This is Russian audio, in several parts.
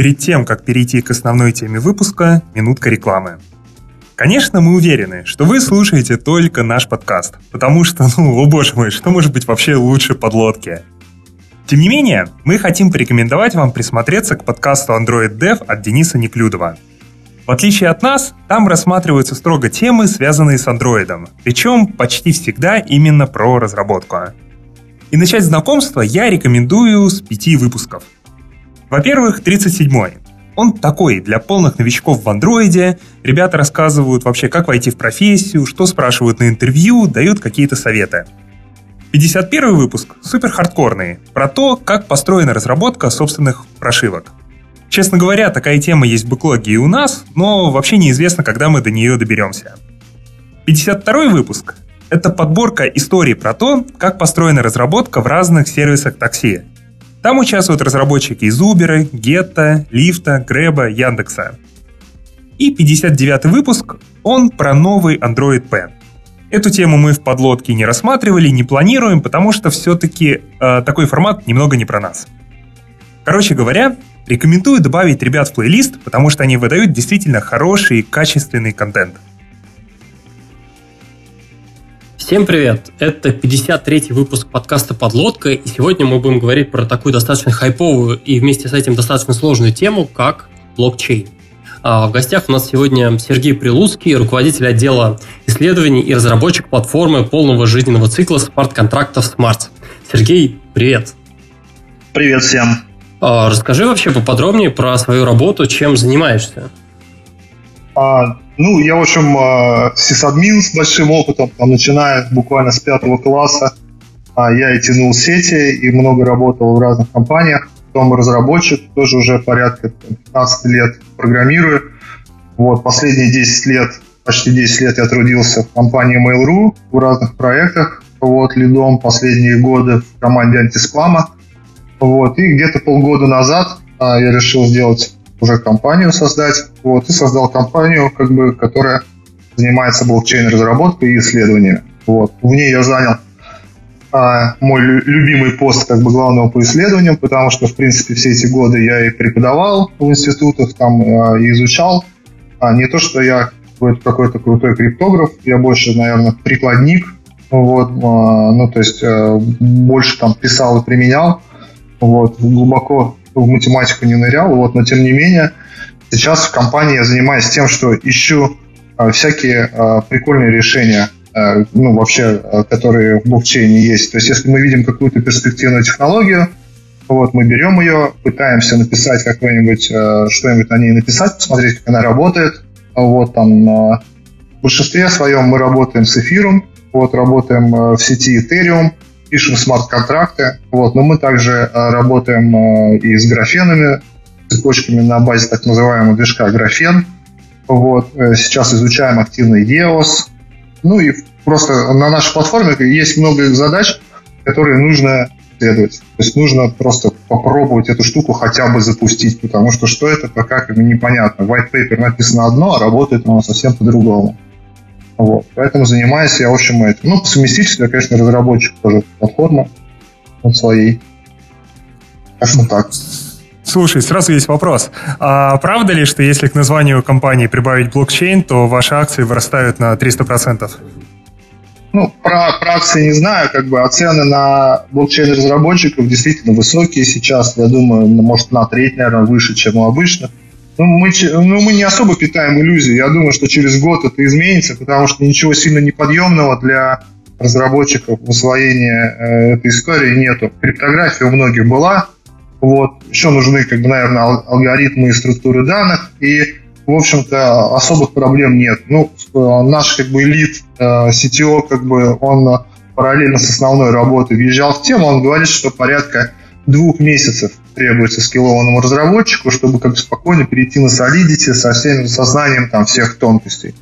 перед тем, как перейти к основной теме выпуска, минутка рекламы. Конечно, мы уверены, что вы слушаете только наш подкаст, потому что, ну, о боже мой, что может быть вообще лучше подлодки? Тем не менее, мы хотим порекомендовать вам присмотреться к подкасту Android Dev от Дениса Неклюдова. В отличие от нас, там рассматриваются строго темы, связанные с Android, причем почти всегда именно про разработку. И начать знакомство я рекомендую с пяти выпусков. Во-первых, 37-й. Он такой, для полных новичков в андроиде. Ребята рассказывают вообще, как войти в профессию, что спрашивают на интервью, дают какие-то советы. 51 выпуск супер хардкорный, про то, как построена разработка собственных прошивок. Честно говоря, такая тема есть в бэклоге и у нас, но вообще неизвестно, когда мы до нее доберемся. 52 выпуск – это подборка историй про то, как построена разработка в разных сервисах такси. Там участвуют разработчики из Uber, Getta, Lyft, Grab, Яндекса. И 59 выпуск, он про новый Android P. Эту тему мы в подлодке не рассматривали, не планируем, потому что все-таки э, такой формат немного не про нас. Короче говоря, рекомендую добавить ребят в плейлист, потому что они выдают действительно хороший и качественный контент – Всем привет! Это 53-й выпуск подкаста «Подлодка», и сегодня мы будем говорить про такую достаточно хайповую и вместе с этим достаточно сложную тему, как блокчейн. А в гостях у нас сегодня Сергей Прилуцкий, руководитель отдела исследований и разработчик платформы полного жизненного цикла смарт-контрактов Smart. Сергей, привет! Привет всем! А, расскажи вообще поподробнее про свою работу, чем занимаешься. А, ну, я, в общем, а, сисадмин с большим опытом, начиная буквально с пятого класса. А, я и тянул сети, и много работал в разных компаниях. Потом разработчик, тоже уже порядка 15 лет программирую. Вот, последние 10 лет, почти 10 лет я трудился в компании Mail.ru в разных проектах. Вот, лидом последние годы в команде антиспама. Вот, и где-то полгода назад а, я решил сделать уже компанию создать, вот, и создал компанию, как бы, которая занимается блокчейн-разработкой и исследованиями. Вот. В ней я занял а, мой любимый пост как бы главного по исследованиям, потому что, в принципе, все эти годы я и преподавал в институтах, там а, и изучал. А не то, что я какой-то крутой криптограф, я больше, наверное, прикладник, вот, а, ну, то есть а, больше там писал и применял, вот, глубоко в математику не нырял, вот, но тем не менее сейчас в компании я занимаюсь тем, что ищу э, всякие э, прикольные решения, э, ну, вообще, которые в блокчейне есть. То есть если мы видим какую-то перспективную технологию, вот, мы берем ее, пытаемся написать какое-нибудь, что-нибудь на ней написать, посмотреть, как она работает. Вот, там, в большинстве своем мы работаем с эфиром, вот, работаем в сети Ethereum, пишем смарт-контракты, вот, но мы также э, работаем э, и с графенами, цепочками на базе так называемого движка графен. Вот, э, сейчас изучаем активно EOS. Ну и просто на нашей платформе есть много задач, которые нужно исследовать. То есть нужно просто попробовать эту штуку хотя бы запустить, потому что что это как непонятно. White paper написано одно, а работает оно совсем по-другому. Вот. Поэтому занимаюсь я, в общем, этим. Ну, по совместительству я, конечно, разработчик тоже платформы над своей. Так что так. Слушай, сразу есть вопрос. А правда ли, что если к названию компании прибавить блокчейн, то ваши акции вырастают на 300%? Ну, про, про акции не знаю, как бы, а цены на блокчейн-разработчиков действительно высокие сейчас, я думаю, может, на треть, наверное, выше, чем у обычных. Ну мы, ну, мы не особо питаем иллюзии. Я думаю, что через год это изменится, потому что ничего сильно неподъемного для разработчиков в освоении э, этой истории нету. Криптография у многих была. Вот. Еще нужны, как бы, наверное, алгоритмы и структуры данных. И, в общем-то, особых проблем нет. Ну, э, наш как бы элит э, CTO, как бы, он параллельно с основной работой въезжал в тему, он говорит, что порядка двух месяцев требуется скиллованному разработчику, чтобы как спокойно перейти на Solidity со всем сознанием там всех тонкостей.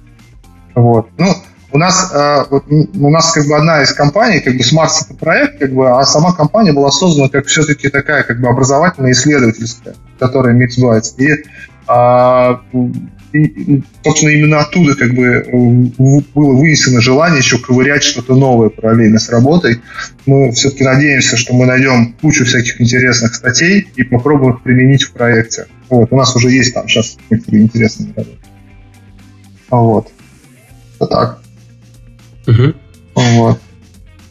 Вот. Ну, у нас, э, у нас как бы одна из компаний, как бы Smart это проект, как бы, а сама компания была создана как все-таки такая как бы образовательная исследовательская, которая Mixbytes. И А, и, собственно, именно оттуда как бы э, было вынесено желание еще ковырять что-то новое параллельно с работой. Мы все-таки надеемся, что мы найдем кучу всяких интересных статей и попробуем их применить в проекте. Вот, у нас уже есть там сейчас некоторые интересные работы. Вот. Вот так. Угу. Вот.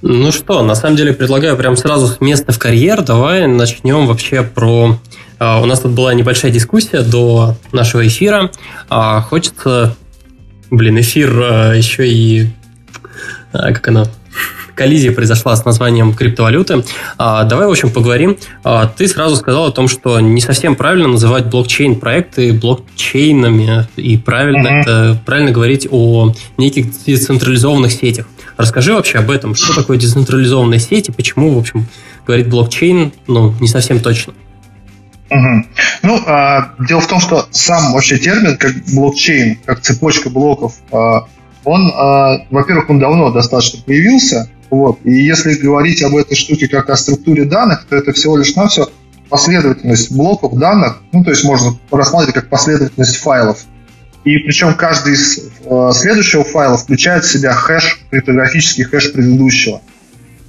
Ну что, на самом деле предлагаю прям сразу с места в карьер. Давай начнем вообще про... Uh, у нас тут была небольшая дискуссия до нашего эфира. Uh, хочется... Блин, эфир uh, еще и... как она? коллизия произошла с названием криптовалюты. А, давай, в общем, поговорим. А, ты сразу сказал о том, что не совсем правильно называть блокчейн-проекты блокчейнами, и правильно, mm-hmm. это, правильно говорить о неких децентрализованных сетях. Расскажи вообще об этом, что такое децентрализованная сеть и почему, в общем, говорить блокчейн, ну, не совсем точно. Угу. Ну, а, дело в том, что сам вообще термин, как блокчейн, как цепочка блоков, а, он, а, во-первых, он давно достаточно появился, вот, и если говорить об этой штуке как о структуре данных, то это всего лишь на все последовательность блоков данных, ну, то есть можно рассматривать как последовательность файлов. И причем каждый из э, следующего файла включает в себя хэш, криптографический хэш предыдущего.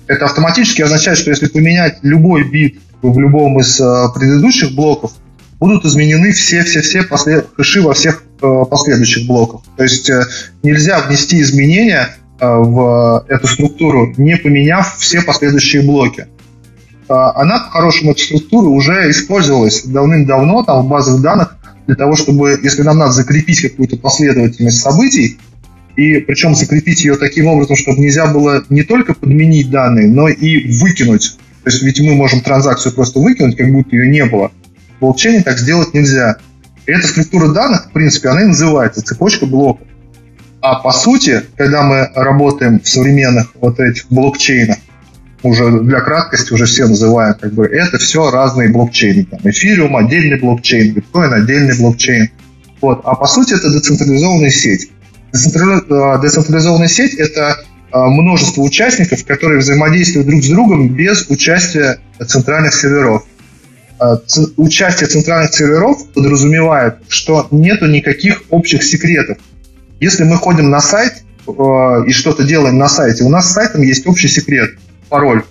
Это автоматически означает, что если поменять любой бит в любом из э, предыдущих блоков, будут изменены все-все-все послед... хэши во всех э, последующих блоках. То есть э, нельзя внести изменения в эту структуру, не поменяв все последующие блоки. Она, по-хорошему, эта структура уже использовалась давным-давно там, в базах данных для того, чтобы, если нам надо закрепить какую-то последовательность событий, и причем закрепить ее таким образом, чтобы нельзя было не только подменить данные, но и выкинуть. То есть ведь мы можем транзакцию просто выкинуть, как будто ее не было. В блокчейне так сделать нельзя. И эта структура данных, в принципе, она и называется цепочка блоков. А по сути, когда мы работаем в современных вот этих блокчейнах, уже для краткости уже все называют, как бы это все разные блокчейны. Там эфириум отдельный блокчейн, биткоин отдельный блокчейн. Вот. А по сути это децентрализованная сеть. Э, децентрализованная сеть это множество участников, которые взаимодействуют друг с другом без участия центральных серверов. Э, участие центральных серверов подразумевает, что нету никаких общих секретов. Если мы ходим на сайт и что-то делаем на сайте, у нас с сайтом есть общий секрет – пароль.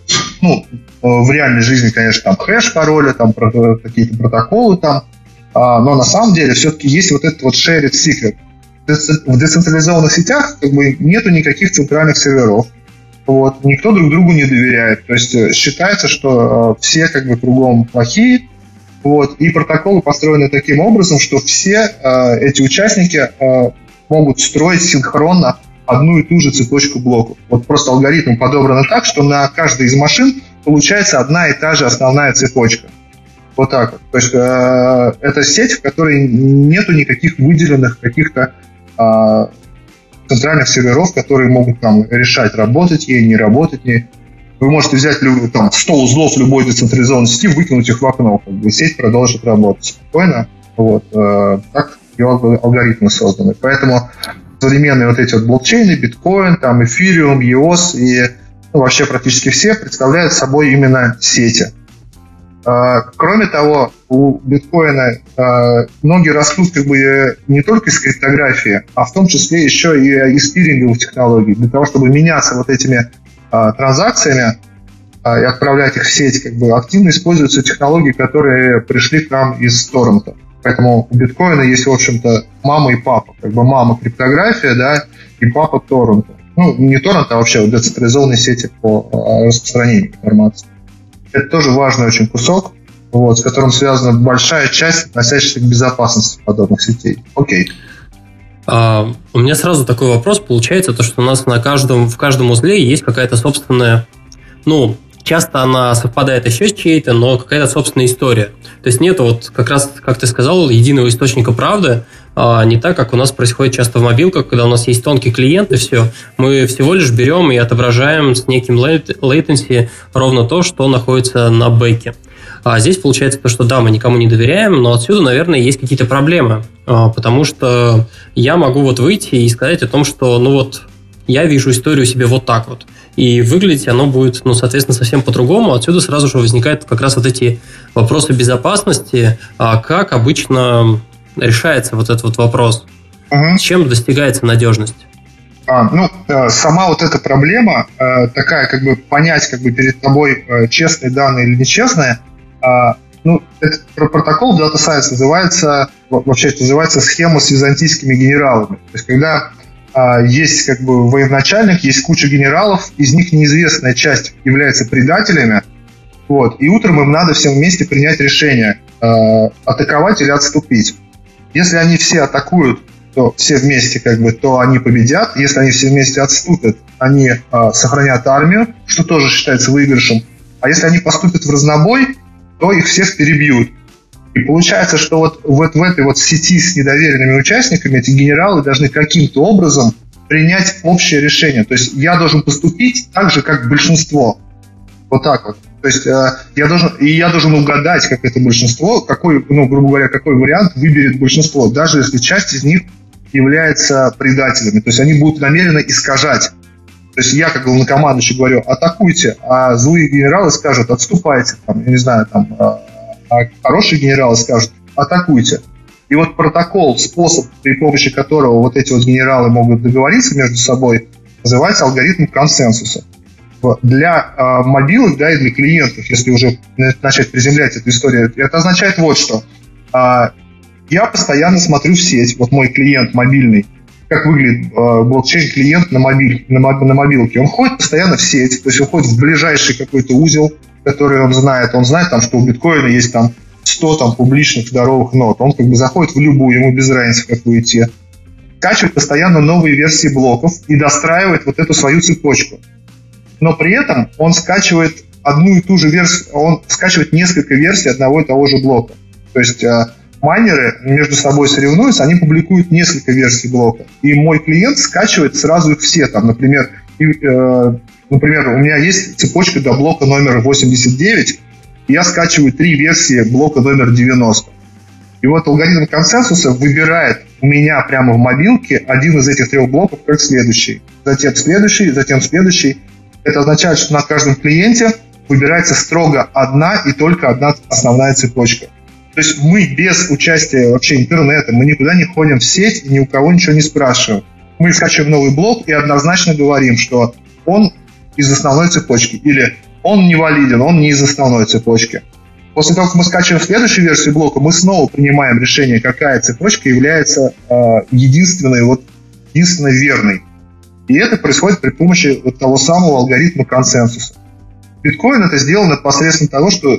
Ну, э, в реальной жизни, конечно, там хэш пароля, там какие-то протоколы там, а, но на самом деле все-таки есть вот этот вот shared secret. В децентрализованных сетях как бы нету никаких центральных серверов. Вот, никто друг другу не доверяет. То есть э, считается, что э, все как бы кругом плохие, вот, и протоколы построены таким образом, что все э, эти участники э, могут строить синхронно одну и ту же цепочку блоков. Вот просто алгоритм подобран так, что на каждой из машин получается одна и та же основная цепочка. Вот так. То есть э, это сеть, в которой нету никаких выделенных каких-то центральных серверов, которые могут там решать, работать ей, не работать ей. Вы можете взять там, 100 узлов любой децентрализованной сети, выкинуть их в окно, как бы сеть продолжит работать спокойно. Вот. Э, так ее алгоритмы созданы. Поэтому современные вот эти вот блокчейны, биткоин, там эфириум, EOS и ну, вообще практически все представляют собой именно сети. А, кроме того, у биткоина а, ноги растут как бы не только из криптографии, а в том числе еще и из пиринговых технологий. Для того, чтобы меняться вот этими а, транзакциями и отправлять их в сеть, как бы активно используются технологии, которые пришли к нам из торрента. Поэтому у биткоина есть, в общем-то, мама и папа. Как бы мама криптография, да, и папа торрента. Ну, не торрент, а вообще децентрализованные сети по а, распространению информации. Это тоже важный очень кусок, вот, с которым связана большая часть, относящаяся к безопасности подобных сетей. Окей. А, у меня сразу такой вопрос. Получается, то, что у нас на каждом, в каждом узле есть какая-то собственная, ну, часто она совпадает еще с чьей-то, но какая-то собственная история. То есть нет вот как раз, как ты сказал, единого источника правды, а не так, как у нас происходит часто в мобилках, когда у нас есть тонкий клиент и все. Мы всего лишь берем и отображаем с неким latency ровно то, что находится на бэке. А здесь получается то, что да, мы никому не доверяем, но отсюда, наверное, есть какие-то проблемы, а, потому что я могу вот выйти и сказать о том, что, ну вот, я вижу историю себе вот так вот. И выглядеть оно будет, ну, соответственно, совсем по-другому. Отсюда сразу же возникают как раз вот эти вопросы безопасности, а как обычно решается вот этот вот вопрос? Угу. Чем достигается надежность? А, ну, э, сама вот эта проблема, э, такая, как бы понять, как бы перед тобой э, честные данные или нечестные, а, ну, этот протокол Data Science называется, вообще это называется схема с византийскими генералами. То есть, когда а, есть как бы военачальник, есть куча генералов, из них неизвестная часть является предателями, вот, и утром им надо всем вместе принять решение, атаковать или отступить. Если они все атакуют то все вместе как бы, то они победят. Если они все вместе отступят, они э, сохранят армию, что тоже считается выигрышем. А если они поступят в разнобой, то их всех перебьют. И получается, что вот, вот в этой вот сети с недоверенными участниками эти генералы должны каким-то образом принять общее решение. То есть я должен поступить так же, как большинство. Вот так вот. То есть э, я должен, и я должен угадать, как это большинство, какой, ну, грубо говоря, какой вариант выберет большинство, даже если часть из них являются предателями. То есть они будут намеренно искажать. То есть я, как главнокомандующий, говорю, атакуйте, а злые генералы скажут, отступайте. Там, я не знаю, там, а, а хорошие генералы скажут, атакуйте. И вот протокол, способ, при помощи которого вот эти вот генералы могут договориться между собой, называется алгоритм консенсуса. Для э, мобилок, да, и для клиентов, если уже начать приземлять эту историю, это означает вот что. Э, я постоянно смотрю в сеть, вот мой клиент мобильный, как выглядит э, блокчейн-клиент на, мобиль, на, на мобилке. Он ходит постоянно в сеть, то есть он ходит в ближайший какой-то узел, который он знает. Он знает, там, что у биткоина есть там 100 там, публичных здоровых нот. Он как бы заходит в любую, ему без разницы, в какую идти. Скачивает постоянно новые версии блоков и достраивает вот эту свою цепочку. Но при этом он скачивает одну и ту же версию, он скачивает несколько версий одного и того же блока. То есть э, майнеры между собой соревнуются, они публикуют несколько версий блока. И мой клиент скачивает сразу их все. Там, например, и, э, например, у меня есть цепочка до блока номер 89, и я скачиваю три версии блока номер 90. И вот алгоритм консенсуса выбирает у меня прямо в мобилке один из этих трех блоков как следующий. Затем следующий, затем следующий. Это означает, что на каждом клиенте выбирается строго одна и только одна основная цепочка. То есть мы без участия вообще интернета, мы никуда не ходим в сеть и ни у кого ничего не спрашиваем. Мы скачиваем новый блок и однозначно говорим, что он из основной цепочки или он не валиден, он не из основной цепочки. После того, как мы скачиваем следующую версию блока, мы снова принимаем решение, какая цепочка является э, единственной, вот, единственной верной. И это происходит при помощи вот того самого алгоритма консенсуса. Биткоин это сделано посредством того, что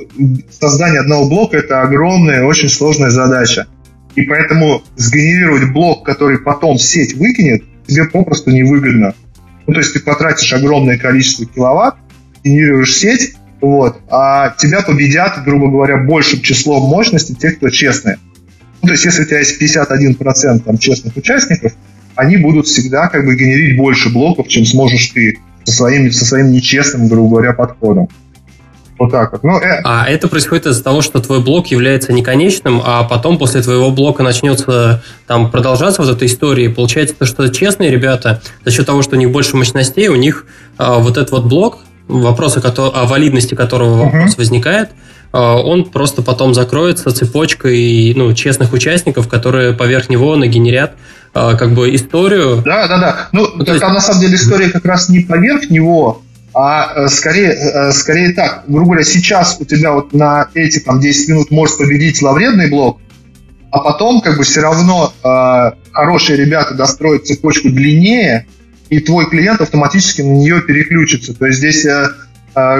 создание одного блока это огромная, очень сложная задача. И поэтому сгенерировать блок, который потом сеть выкинет, тебе попросту невыгодно. Ну, то есть ты потратишь огромное количество киловатт, генерируешь сеть, вот, а тебя победят, грубо говоря, большим числом мощности тех, кто честные. Ну, то есть если у тебя есть 51% там, честных участников, они будут всегда как бы генерить больше блоков, чем сможешь ты со своим, со своим нечестным, грубо говоря, подходом. Вот так вот. Ну, э... А это происходит из-за того, что твой блок является неконечным, а потом после твоего блока начнется там продолжаться вот эта история. И получается, что честные ребята, за счет того, что у них больше мощностей, у них а, вот этот вот блок, вопросы о валидности которого вопрос uh-huh. возникает, он просто потом закроется цепочкой ну, честных участников, которые поверх него нагенерят а, как бы историю. Да, да, да. Ну, ну там есть... на самом деле история как раз не поверх него, а э, скорее, э, скорее так, грубо говоря, сейчас у тебя вот на эти там 10 минут может победить зловредный блок, а потом как бы все равно э, хорошие ребята достроят цепочку длиннее, и твой клиент автоматически на нее переключится. То есть здесь, э,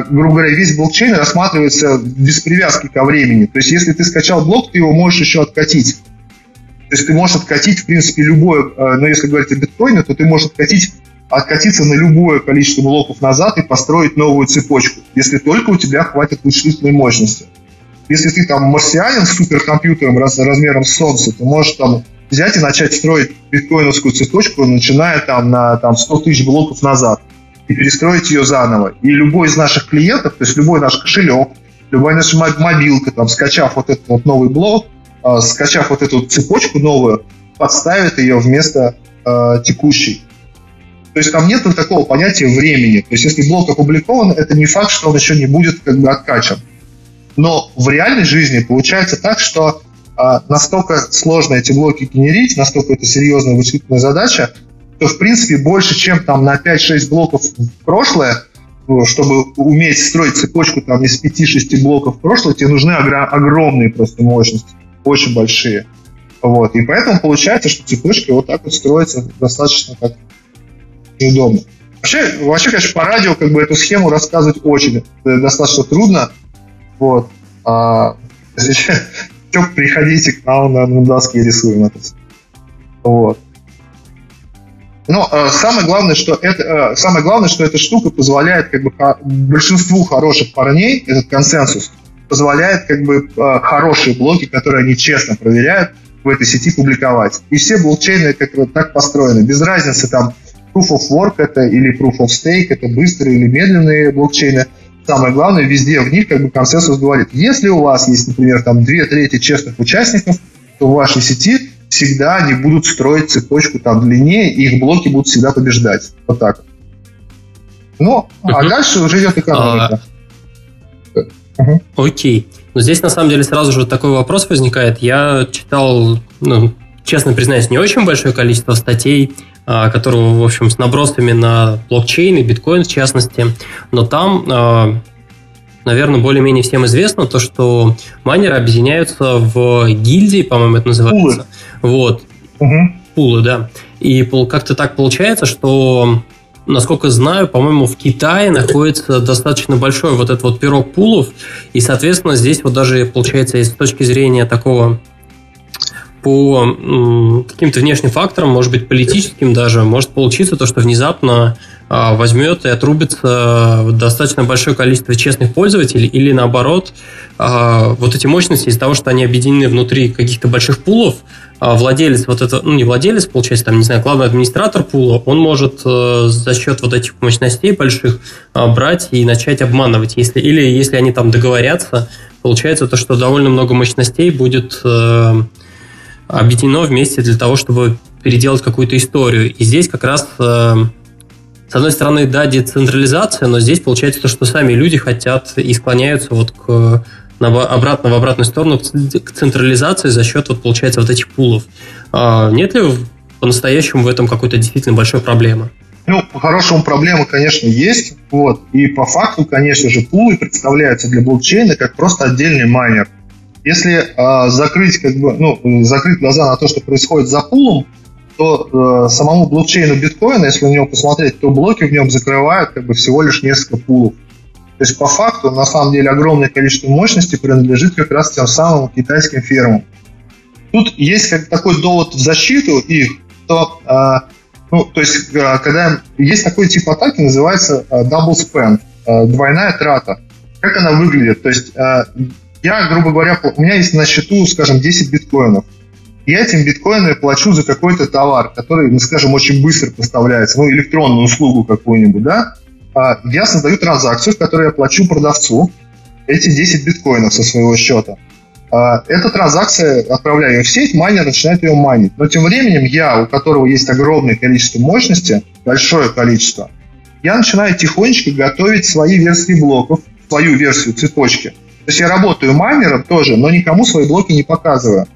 грубо говоря, весь блокчейн рассматривается без привязки ко времени. То есть если ты скачал блок, ты его можешь еще откатить. То есть ты можешь откатить, в принципе, любое, э, но если говорить о биткоине, то ты можешь откатить, откатиться на любое количество блоков назад и построить новую цепочку, если только у тебя хватит вычислительной мощности. Если ты там марсианин с суперкомпьютером раз, размером с Солнце, ты можешь там взять и начать строить биткоиновскую цепочку, начиная там на там, 100 тысяч блоков назад и перестроить ее заново. И любой из наших клиентов, то есть любой наш кошелек, любая наша мобилка, там, скачав вот этот вот новый блок, э, скачав вот эту цепочку новую, подставит ее вместо э, текущей. То есть там нет такого понятия времени. То есть если блок опубликован, это не факт, что он еще не будет как бы откачан. Но в реальной жизни получается так, что а, настолько сложно эти блоки генерить, настолько это серьезная вычислительная задача, то, в принципе, больше, чем там на 5-6 блоков в прошлое, ну, чтобы уметь строить цепочку там из 5-6 блоков в прошлое, тебе нужны огромные просто мощности, очень большие. Вот. И поэтому получается, что цепочки вот так вот строятся достаточно как неудобно. Вообще, вообще, конечно, по радио как бы эту схему рассказывать очень э, достаточно трудно. Вот. А, приходите к нам на, на доске рисуем это. Вот. Но э, самое главное, что это э, самое главное, что эта штука позволяет как бы большинству хороших парней этот консенсус позволяет как бы э, хорошие блоки, которые они честно проверяют, в этой сети публиковать. И все блокчейны как бы так построены. Без разницы там Proof of Work это или Proof of Stake, это быстрые или медленные блокчейны. Самое главное, везде в них как бы консенсус говорит, если у вас есть, например, там две трети честных участников, то в вашей сети всегда они будут строить цепочку там длиннее, и их блоки будут всегда побеждать. Вот так. Ну, а дальше уже идет экономика. Uh-huh. Окей. Но здесь, на самом деле, сразу же такой вопрос возникает. Я читал, ну, честно признаюсь, не очень большое количество статей, а, которые, в общем, с набросами на блокчейн и биткоин в частности. Но там а, наверное, более-менее всем известно то, что майнеры объединяются в гильдии, по-моему, это называется. Вот. Угу. Пулы, да. И как-то так получается, что насколько знаю, по-моему, в Китае находится достаточно большой вот этот вот пирог пулов, и, соответственно, здесь вот даже, получается, с точки зрения такого по каким-то внешним факторам, может быть, политическим даже, может получиться то, что внезапно а, возьмет и отрубится достаточно большое количество честных пользователей, или наоборот, а, вот эти мощности из-за того, что они объединены внутри каких-то больших пулов, владелец вот это, ну не владелец, получается, там, не знаю, главный администратор пула, он может э, за счет вот этих мощностей больших брать и начать обманывать, если, или если они там договорятся, получается то, что довольно много мощностей будет э, объединено вместе для того, чтобы переделать какую-то историю. И здесь как раз э, с одной стороны, да, децентрализация, но здесь получается то, что сами люди хотят и склоняются вот к на, обратно в обратную сторону к централизации за счет, вот, получается, вот этих пулов. А нет ли по-настоящему в этом какой-то действительно большой проблемы? Ну, по-хорошему проблема, конечно, есть. Вот. И по факту, конечно же, пулы представляются для блокчейна как просто отдельный майнер. Если э, закрыть, как бы, ну, закрыть глаза на то, что происходит за пулом, то э, самому блокчейну биткоина, если на него посмотреть, то блоки в нем закрывают как бы всего лишь несколько пулов. То есть по факту, на самом деле, огромное количество мощности принадлежит как раз тем самым китайским фермам. Тут есть как такой довод в защиту их, что, э, ну, то есть, э, когда есть такой тип атаки, называется э, double spend, двойная трата. Как она выглядит? То есть, я, грубо говоря, у меня есть на счету, скажем, 10 биткоинов я этим биткоинами плачу за какой-то товар, который, ну, скажем, очень быстро поставляется, ну, электронную услугу какую-нибудь, да, а я создаю транзакцию, в которой я плачу продавцу эти 10 биткоинов со своего счета. А, эта транзакция, отправляю ее в сеть, майнер начинает ее майнить. Но тем временем я, у которого есть огромное количество мощности, большое количество, я начинаю тихонечко готовить свои версии блоков, свою версию цепочки. То есть я работаю майнером тоже, но никому свои блоки не показываю.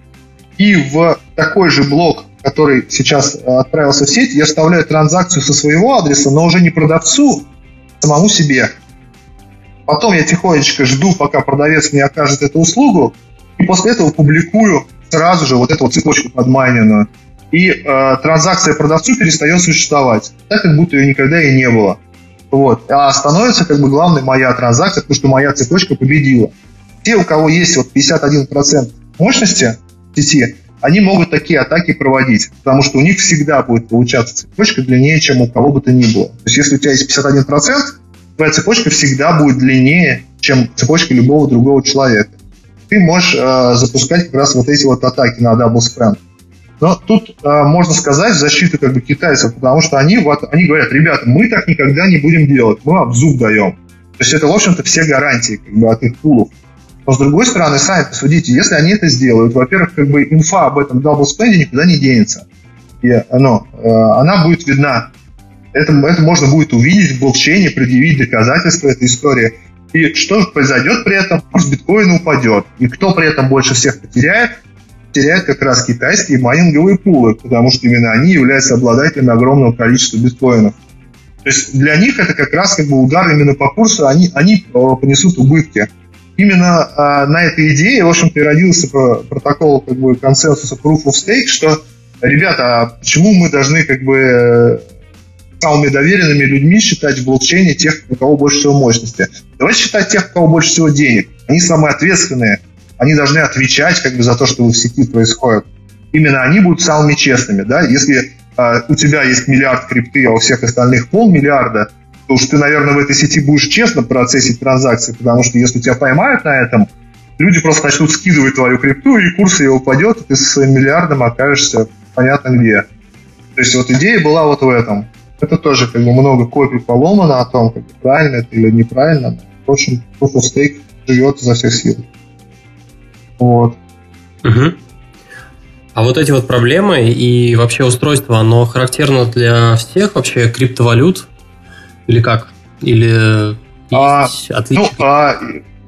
И в такой же блок, который сейчас отправился в сеть, я вставляю транзакцию со своего адреса, но уже не продавцу, а самому себе. Потом я тихонечко жду, пока продавец мне окажет эту услугу, и после этого публикую сразу же вот эту вот цепочку подмайненную. И э, транзакция продавцу перестает существовать, так как будто ее никогда и не было. Вот. А становится как бы главной моя транзакция, потому что моя цепочка победила. Те, у кого есть вот 51% мощности, сети, они могут такие атаки проводить, потому что у них всегда будет получаться цепочка длиннее, чем у кого бы то ни было. То есть если у тебя есть 51%, твоя цепочка всегда будет длиннее, чем цепочка любого другого человека. Ты можешь э, запускать как раз вот эти вот атаки на double spend. Но тут э, можно сказать в защиту как бы китайцев, потому что они, вот, они говорят, ребята, мы так никогда не будем делать, мы вам зуб даем. То есть это, в общем-то, все гарантии как бы, от их пулов. Но с другой стороны, сами посудите, если они это сделают, во-первых, как бы инфа об этом spend никуда не денется. И оно, э, она будет видна. Это, это можно будет увидеть в блокчейне, предъявить доказательства этой истории. И что произойдет при этом? Курс биткоина упадет. И кто при этом больше всех потеряет? теряют как раз китайские майнинговые пулы, потому что именно они являются обладателями огромного количества биткоинов. То есть для них это как раз как бы удар именно по курсу, они, они э, понесут убытки. Именно а, на этой идее, в общем-то, и родился протокол как бы консенсуса Proof of Stake, что, ребята, а почему мы должны как бы самыми доверенными людьми считать в блокчейне тех, у кого больше всего мощности. Давайте считать тех, у кого больше всего денег. Они самые ответственные. Они должны отвечать как бы за то, что в сети происходит. Именно они будут самыми честными. Да? Если э, у тебя есть миллиард крипты, а у всех остальных полмиллиарда, то уж ты, наверное, в этой сети будешь честно процессить транзакции, потому что если тебя поймают на этом, люди просто начнут скидывать твою крипту, и курс ее упадет, и ты своим миллиардом окажешься понятно где. То есть вот идея была вот в этом. Это тоже как бы много копий поломано о том, как правильно это или неправильно. В общем, Proof of Stake живет изо всех сил. Вот. Угу. А вот эти вот проблемы и вообще устройство, оно характерно для всех вообще криптовалют? Или как? Или а, отличия? Ну, а,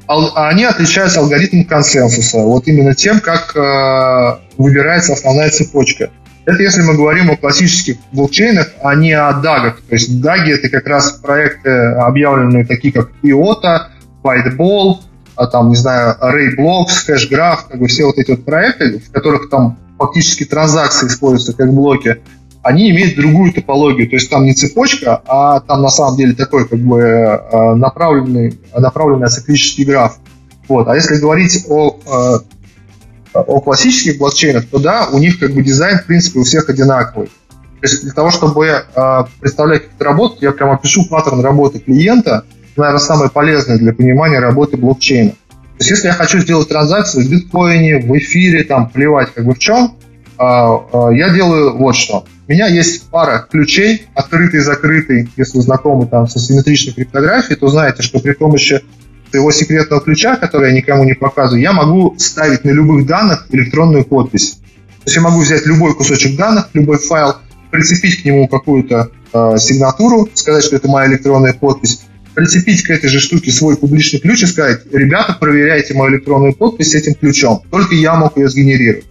а, они отличаются алгоритмом консенсуса. Вот именно тем, как а, выбирается основная цепочка. Это если мы говорим о классических блокчейнах, а не о дагах. То есть даги это как раз проекты, объявленные такие как IOTA, Byteball, а там, не знаю, ArrayBlocks, HashGraph, как бы все вот эти вот проекты, в которых там фактически транзакции используются как блоки, они имеют другую топологию. То есть там не цепочка, а там на самом деле такой как бы э, направленный, направленный ациклический граф. Вот. А если говорить о э, о классических блокчейнах, то да, у них как бы дизайн, в принципе, у всех одинаковый. То есть для того, чтобы э, представлять как это работает, я прямо пишу паттерн работы клиента, наверное, самое полезное для понимания работы блокчейна. То есть если я хочу сделать транзакцию в биткоине, в эфире, там, плевать как бы в чем, я делаю вот что. У меня есть пара ключей, открытый и закрытый. Если вы знакомы там с асимметричной криптографией, то знаете, что при помощи своего секретного ключа, который я никому не показываю, я могу ставить на любых данных электронную подпись. То есть я могу взять любой кусочек данных, любой файл, прицепить к нему какую-то э, сигнатуру, сказать, что это моя электронная подпись, прицепить к этой же штуке свой публичный ключ и сказать, ребята, проверяйте мою электронную подпись этим ключом. Только я мог ее сгенерировать.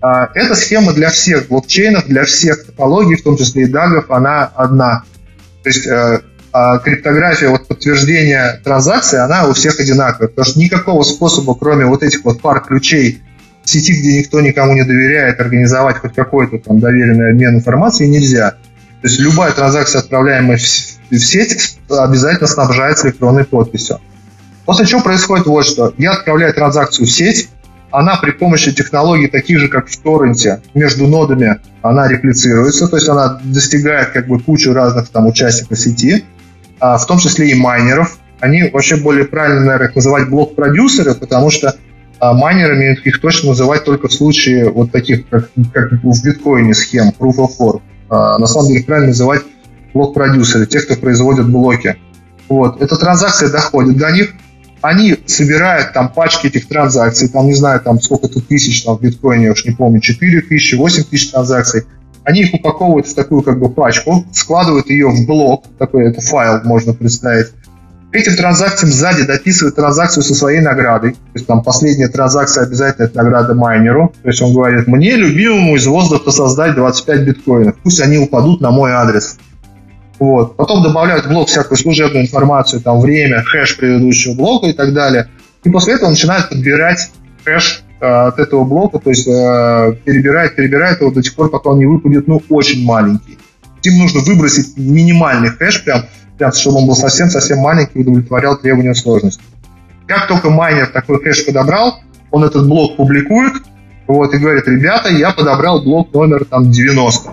А, эта схема для всех блокчейнов, для всех топологий, в том числе и дагов, она одна. То есть э, а криптография вот подтверждения транзакции, она у всех одинаковая, потому что никакого способа, кроме вот этих вот пар ключей в сети, где никто никому не доверяет, организовать хоть какой-то там доверенный обмен информацией нельзя. То есть любая транзакция, отправляемая в сеть, обязательно снабжается электронной подписью. После чего происходит вот что. Я отправляю транзакцию в сеть, она при помощи технологий таких же, как в торренте, между нодами она реплицируется, то есть она достигает как бы кучу разных там участников сети, а, в том числе и майнеров. Они вообще более правильно, наверное, их называть блок-продюсеры, потому что а, майнерами их точно называть только в случае вот таких, как, как в биткоине схем, proof of work. А, на самом деле правильно называть блок-продюсеры, те, кто производят блоки. Вот. Эта транзакция доходит до них, они собирают там пачки этих транзакций, там не знаю, там сколько тут тысяч там в биткоине, я уж не помню, 4 тысячи, 8 тысяч транзакций, они их упаковывают в такую как бы пачку, складывают ее в блок, такой это файл можно представить. Этим транзакциям сзади дописывают транзакцию со своей наградой. То есть там последняя транзакция обязательно это награда майнеру. То есть он говорит, мне любимому из воздуха создать 25 биткоинов. Пусть они упадут на мой адрес. Вот. Потом добавляют в блок всякую служебную информацию, там время, хэш предыдущего блока и так далее. И после этого начинают подбирать хэш от этого блока, то есть э, перебирает, перебирает его до тех пор, пока он не выпадет, ну, очень маленький. Им нужно выбросить минимальный хэш, прям, прям чтобы он был совсем-совсем маленький и удовлетворял требования сложности. Как только майнер такой хэш подобрал, он этот блок публикует, вот, и говорит, ребята, я подобрал блок номер там 90.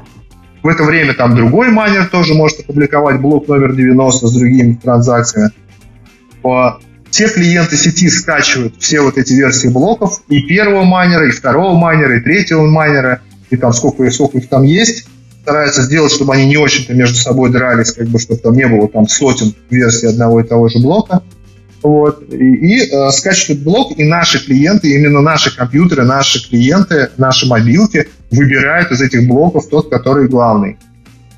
В это время там другой майнер тоже может опубликовать блок номер 90 с другими транзакциями все клиенты сети скачивают все вот эти версии блоков и первого майнера, и второго майнера, и третьего майнера, и там сколько, сколько их там есть, стараются сделать, чтобы они не очень-то между собой дрались, как бы, чтобы там не было там сотен версий одного и того же блока. Вот. И, и э, скачивают блок, и наши клиенты, именно наши компьютеры, наши клиенты, наши мобилки выбирают из этих блоков тот, который главный.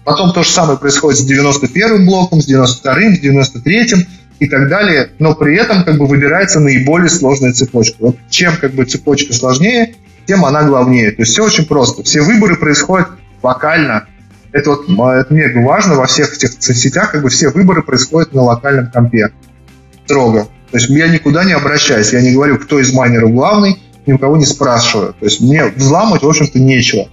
Потом то же самое происходит с 91 блоком, с 92 с 93 и так далее, но при этом как бы выбирается наиболее сложная цепочка. Вот чем как бы цепочка сложнее, тем она главнее. То есть все очень просто. Все выборы происходят локально. Это вот это мега важно во всех этих сетях, как бы все выборы происходят на локальном компе. Строго. То есть я никуда не обращаюсь, я не говорю, кто из майнеров главный, ни у кого не спрашиваю. То есть мне взламывать, в общем-то, нечего.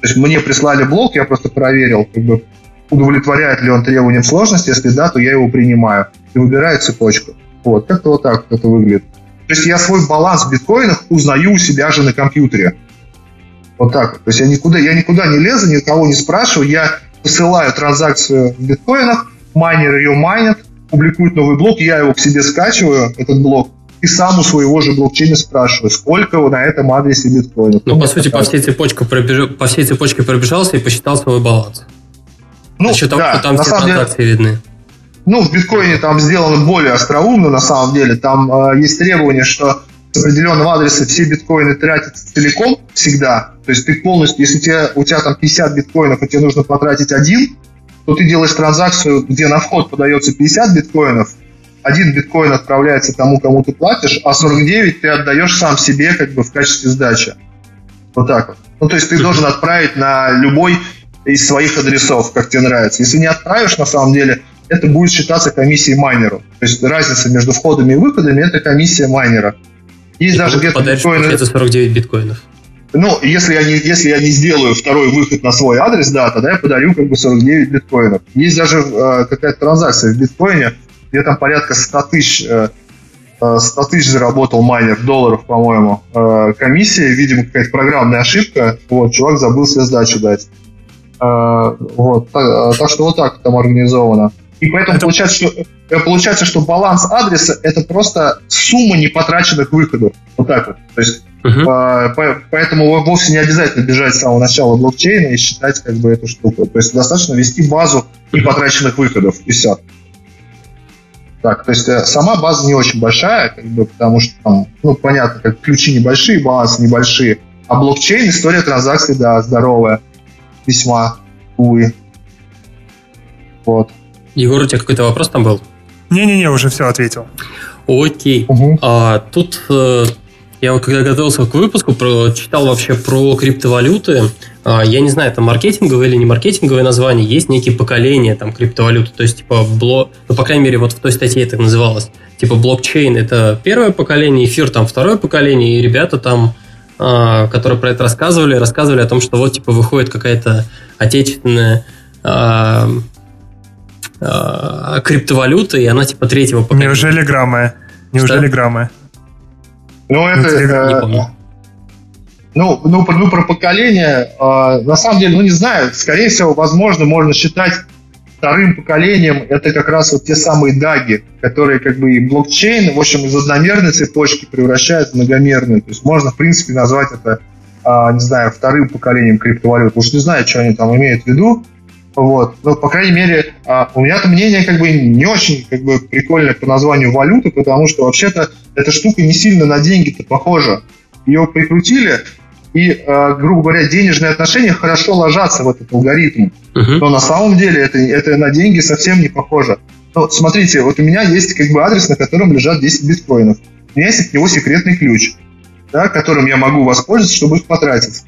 То есть мне прислали блок, я просто проверил, как бы, удовлетворяет ли он требованиям сложности, если да, то я его принимаю и выбираю цепочку. Вот, как-то вот так это выглядит. То есть я свой баланс в биткоинах узнаю у себя же на компьютере. Вот так. То есть я никуда, я никуда не лезу, никого не спрашиваю, я посылаю транзакцию в биткоинах, майнер ее майнит, публикует новый блок, я его к себе скачиваю, этот блок, и сам у своего же блокчейна спрашиваю, сколько на этом адресе биткоинов. Ну, по сути, по всей, цепочке пробеж... по всей цепочке пробежался и посчитал свой баланс. Ну, За счет того, да, что там все транзакции деле, видны. Ну, в биткоине там сделано более остроумно, на самом деле. Там э, есть требование, что с определенного адреса все биткоины тратятся целиком всегда. То есть ты полностью, если у тебя, у тебя там 50 биткоинов, и тебе нужно потратить один, то ты делаешь транзакцию, где на вход подается 50 биткоинов, один биткоин отправляется тому, кому ты платишь, а 49 ты отдаешь сам себе как бы в качестве сдачи. Вот так вот. Ну, то есть ты должен отправить на любой из своих адресов, как тебе нравится. Если не отправишь, на самом деле, это будет считаться комиссией майнеру. То есть разница между входами и выходами – это комиссия майнера. Есть и даже где-то биткоины... Это 49 биткоинов. Ну, если я, не, если я не сделаю второй выход на свой адрес, да, тогда я подарю как бы 49 биткоинов. Есть даже э, какая-то транзакция в биткоине, где там порядка 100 тысяч, э, 100 э, тысяч заработал майнер, долларов, по-моему, э, комиссия, видимо, какая-то программная ошибка, вот, чувак забыл себе сдачу дать. Э, вот, так, э, так что вот так там организовано. И поэтому это... получается, что, э, получается, что баланс адреса это просто сумма непотраченных выходов. Вот так вот. То есть, uh-huh. по, поэтому вовсе не обязательно бежать с самого начала блокчейна и считать как бы эту штуку. То есть достаточно вести базу непотраченных выходов, и все. Так, то есть э, сама база не очень большая, как бы, потому что там, ну, понятно, как ключи небольшие, балансы небольшие. А блокчейн, история транзакций, да, здоровая. Весьма, увы. Вот. Егор, у тебя какой-то вопрос там был? Не-не-не, уже все ответил. Окей. Угу. А, тут э, я вот когда готовился к выпуску, про, читал вообще про криптовалюты. А, я не знаю, это маркетинговое или не маркетинговое название. Есть некие поколения там криптовалюты. То есть, типа, бло... ну, по крайней мере, вот в той статье это называлось. Типа, блокчейн – это первое поколение, эфир там второе поколение, и ребята там а, которые про это рассказывали, рассказывали о том, что вот типа выходит какая-то отечественная а, а, криптовалюта, и она типа третьего поколения. Неужели граммы? Неужели что? граммы? Ну, это... Э, ну, ну, про, ну, про поколение, э, на самом деле, ну, не знаю, скорее всего, возможно, можно считать вторым поколением, это как раз вот те самые даги, которые как бы и блокчейн, в общем, из одномерной цепочки превращают в многомерную. То есть можно, в принципе, назвать это, э, не знаю, вторым поколением криптовалют. Уж не знаю, что они там имеют в виду, вот. Но, по крайней мере, а, у меня-то мнение как бы не очень как бы прикольное по названию валюты, потому что вообще-то эта штука не сильно на деньги-то похожа. Ее прикрутили, и, а, грубо говоря, денежные отношения хорошо ложатся в этот алгоритм. Uh-huh. Но на самом деле это, это на деньги совсем не похоже. Ну, смотрите, вот у меня есть как бы адрес, на котором лежат 10 биткоинов. У меня есть от него секретный ключ, да, которым я могу воспользоваться, чтобы их потратить.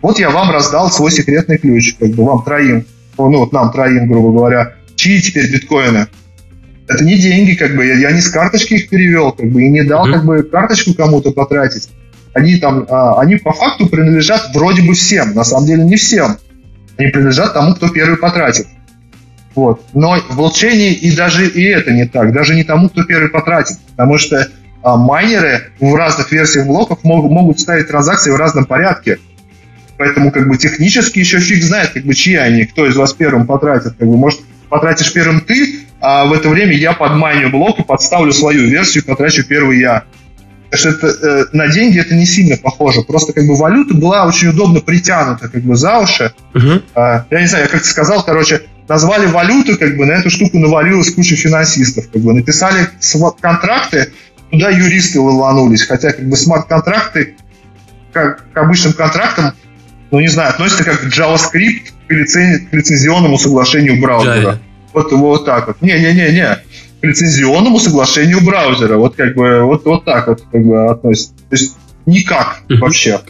Вот я вам раздал свой секретный ключ, как бы вам троим ну вот нам троим, грубо говоря, чьи теперь биткоины? Это не деньги, как бы, я, я не с карточки их перевел, как бы, и не дал, mm-hmm. как бы, карточку кому-то потратить. Они там, а, они по факту принадлежат вроде бы всем, на самом деле не всем. Они принадлежат тому, кто первый потратит. Вот. Но в блокчейне и даже и это не так, даже не тому, кто первый потратит, потому что а, майнеры в разных версиях блоков могут, могут ставить транзакции в разном порядке. Поэтому как бы технически еще фиг знает, как бы чьи они, кто из вас первым потратит. Как бы, может, потратишь первым ты, а в это время я подманю блок и подставлю свою версию, потрачу первый я. Что это, э, на деньги это не сильно похоже. Просто как бы валюта была очень удобно притянута как бы за уши. Uh-huh. А, я не знаю, я как-то сказал, короче, назвали валюту, как бы на эту штуку навалилась куча финансистов. Как бы написали контракты, туда юристы ломанулись. Хотя как бы смарт-контракты как к обычным контрактам ну, не знаю, относится как JavaScript к, лицен... к лицензионному соглашению браузера. Вот, вот так вот. Не-не-не-не. К лицензионному соглашению браузера. Вот как бы вот, вот так вот как бы относится. То есть никак вообще.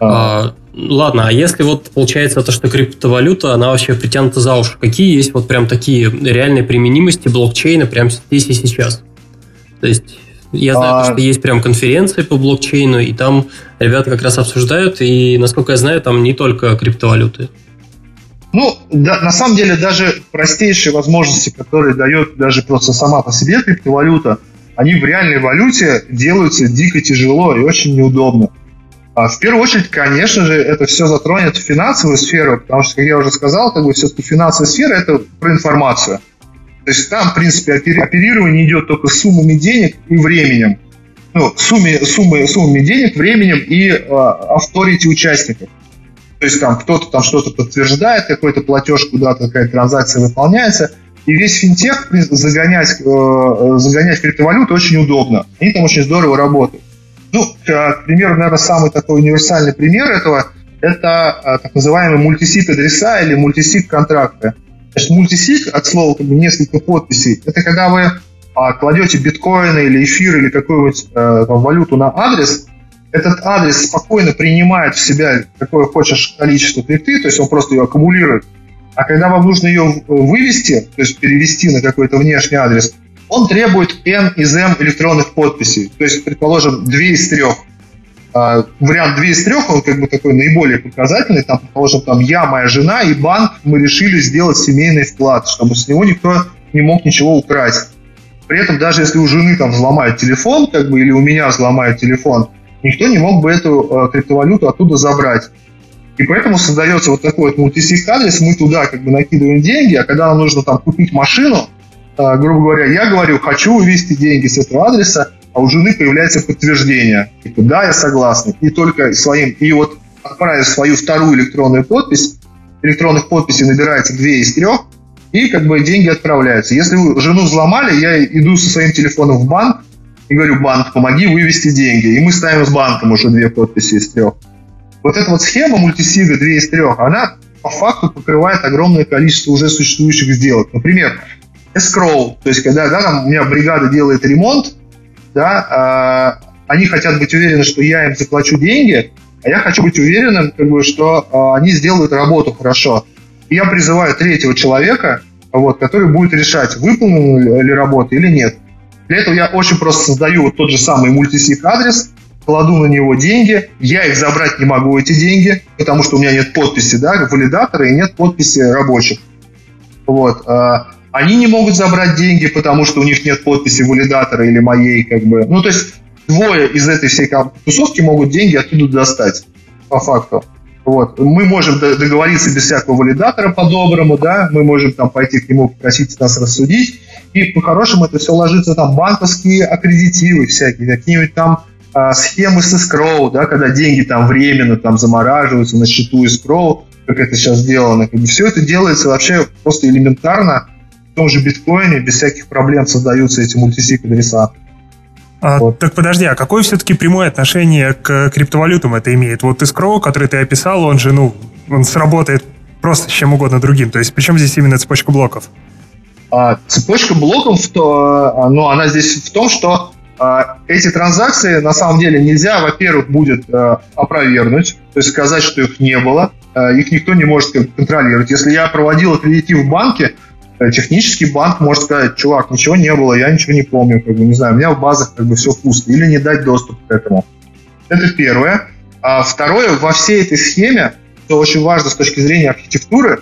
А, ладно, а если вот получается то, что криптовалюта, она вообще притянута за уши, какие есть вот прям такие реальные применимости блокчейна прямо здесь и сейчас? То есть я знаю, а... что есть прям конференции по блокчейну, и там ребята как раз обсуждают, и, насколько я знаю, там не только криптовалюты. Ну, да, на самом деле, даже простейшие возможности, которые дает даже просто сама по себе криптовалюта, они в реальной валюте делаются дико тяжело и очень неудобно. А в первую очередь, конечно же, это все затронет финансовую сферу, потому что, как я уже сказал, как бы все-таки финансовая сфера – это про информацию. То есть там, в принципе, оперирование идет только суммами денег и временем. Ну, сумме, суммы, суммами денег, временем и э, авторити участников. То есть там кто-то там что-то подтверждает, какой-то платеж куда-то, какая-то транзакция выполняется. И весь финтех загонять, э, загонять в криптовалюту очень удобно. Они там очень здорово работают. Ну, к примеру, наверное, самый такой универсальный пример этого – это э, так называемые мультисик адреса или мультисик контракты. Значит, мультисик от слова как бы несколько подписей – это когда вы а, кладете биткоины или эфир или какую-нибудь э, там, валюту на адрес, этот адрес спокойно принимает в себя какое хочешь количество крипты, то есть он просто ее аккумулирует. А когда вам нужно ее вывести, то есть перевести на какой-то внешний адрес, он требует N из M электронных подписей. То есть, предположим, 2 из 3. А, вариант 2 из 3, он как бы такой наиболее показательный. Там, предположим, там я, моя жена и банк, мы решили сделать семейный вклад, чтобы с него никто не мог ничего украсть. При этом даже если у жены там взломают телефон, как бы, или у меня взломают телефон, никто не мог бы эту э, криптовалюту оттуда забрать. И поэтому создается вот такой вот мультисик адрес, мы туда как бы накидываем деньги, а когда нам нужно там купить машину, э, грубо говоря, я говорю, хочу вывести деньги с этого адреса, а у жены появляется подтверждение. Типа, да, я согласен. И только своим, и вот отправив свою вторую электронную подпись, электронных подписей набирается две из трех, и как бы деньги отправляются. Если вы жену взломали, я иду со своим телефоном в банк, и говорю, банк, помоги вывести деньги. И мы ставим с банком уже две подписи из трех. Вот эта вот схема мультисига 2 из 3, она по факту покрывает огромное количество уже существующих сделок. Например, escrow, то есть когда да, там, у меня бригада делает ремонт, да, э, они хотят быть уверены, что я им заплачу деньги, а я хочу быть уверенным, как бы, что э, они сделают работу хорошо. И я призываю третьего человека, вот, который будет решать, выполнена ли работа или нет. Для этого я очень просто создаю вот тот же самый мультисик адрес, кладу на него деньги, я их забрать не могу, эти деньги, потому что у меня нет подписи, да, валидатора и нет подписи рабочих. Вот. А, они не могут забрать деньги, потому что у них нет подписи валидатора или моей, как бы. Ну, то есть двое из этой всей тусовки могут деньги оттуда достать, по факту. Вот. Мы можем договориться без всякого валидатора по-доброму, да, мы можем там пойти к нему попросить нас рассудить, и по-хорошему это все ложится там банковские аккредитивы всякие, какие-нибудь там а, схемы с escrow, да, когда деньги там временно там замораживаются на счету escrow, как это сейчас сделано. Как бы все это делается вообще просто элементарно. В том же биткоине без всяких проблем создаются эти мультисик адреса. А, вот. Так подожди, а какое все-таки прямое отношение к криптовалютам это имеет? Вот escrow, который ты описал, он же, ну, он сработает просто с чем угодно другим. То есть, причем здесь именно цепочка блоков? А, цепочка блоков, то, а, ну, она здесь в том, что а, эти транзакции на самом деле нельзя, во-первых, будет а, опровергнуть, то есть сказать, что их не было, их никто не может контролировать. Если я проводил аккредитив в банке, э, технический банк может сказать, чувак, ничего не было, я ничего не помню, как бы, не знаю, у меня в базах как бы все пусто, или не дать доступ к этому. Это первое. А второе, во всей этой схеме, что очень важно с точки зрения архитектуры,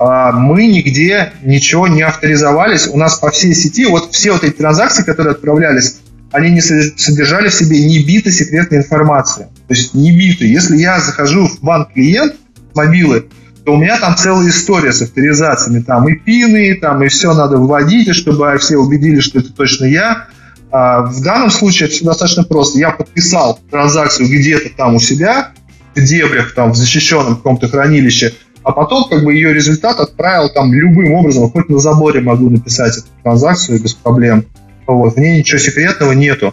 мы нигде ничего не авторизовались. У нас по всей сети, вот все вот эти транзакции, которые отправлялись, они не содержали в себе ни бита секретной информации. То есть ни бита. Если я захожу в банк-клиент мобилы, то у меня там целая история с авторизациями. Там и пины, там и все надо вводить, чтобы все убедились, что это точно я. А в данном случае это все достаточно просто. Я подписал транзакцию где-то там у себя, в дебрях, там, в защищенном каком-то хранилище, а потом как бы ее результат отправил там любым образом, хоть на заборе могу написать эту транзакцию без проблем. Вот, в ней ничего секретного нету.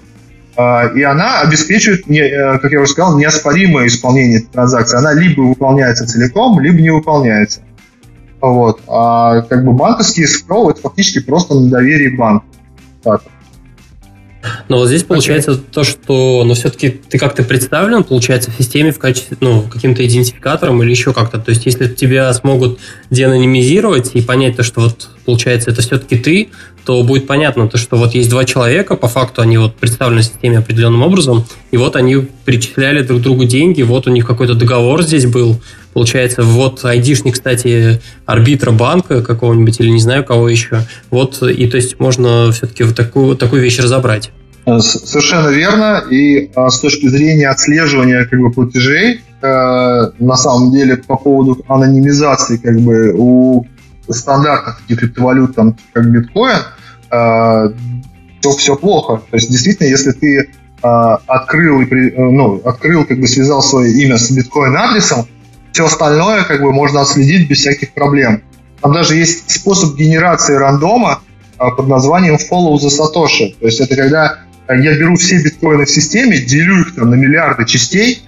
А, и она обеспечивает, э, как я уже сказал, неоспоримое исполнение этой транзакции. Она либо выполняется целиком, либо не выполняется. Вот. А как бы банковские escrow это фактически просто на доверии банка. Так. Но вот здесь получается okay. то, что, но все-таки ты как-то представлен, получается, в системе в качестве, ну, каким-то идентификатором или еще как-то. То есть, если тебя смогут деанонимизировать и понять то, что вот, получается, это все-таки ты, то будет понятно то, что вот есть два человека, по факту они вот представлены в системе определенным образом, и вот они перечисляли друг другу деньги, вот у них какой-то договор здесь был, получается, вот айдишник, кстати, арбитра банка какого-нибудь или не знаю кого еще, вот, и то есть можно все-таки вот такую, такую вещь разобрать. Э, совершенно верно. И а, с точки зрения отслеживания как бы, платежей, э, на самом деле по поводу анонимизации как бы у стандартных криптовалют, там, как биткоин, э, то все плохо. То есть действительно, если ты э, открыл, и, ну, открыл, как бы связал свое имя с биткоин-адресом, все остальное как бы можно отследить без всяких проблем. Там даже есть способ генерации рандома под названием follow the Satoshi. То есть это когда я беру все биткоины в системе, делю их там на миллиарды частей,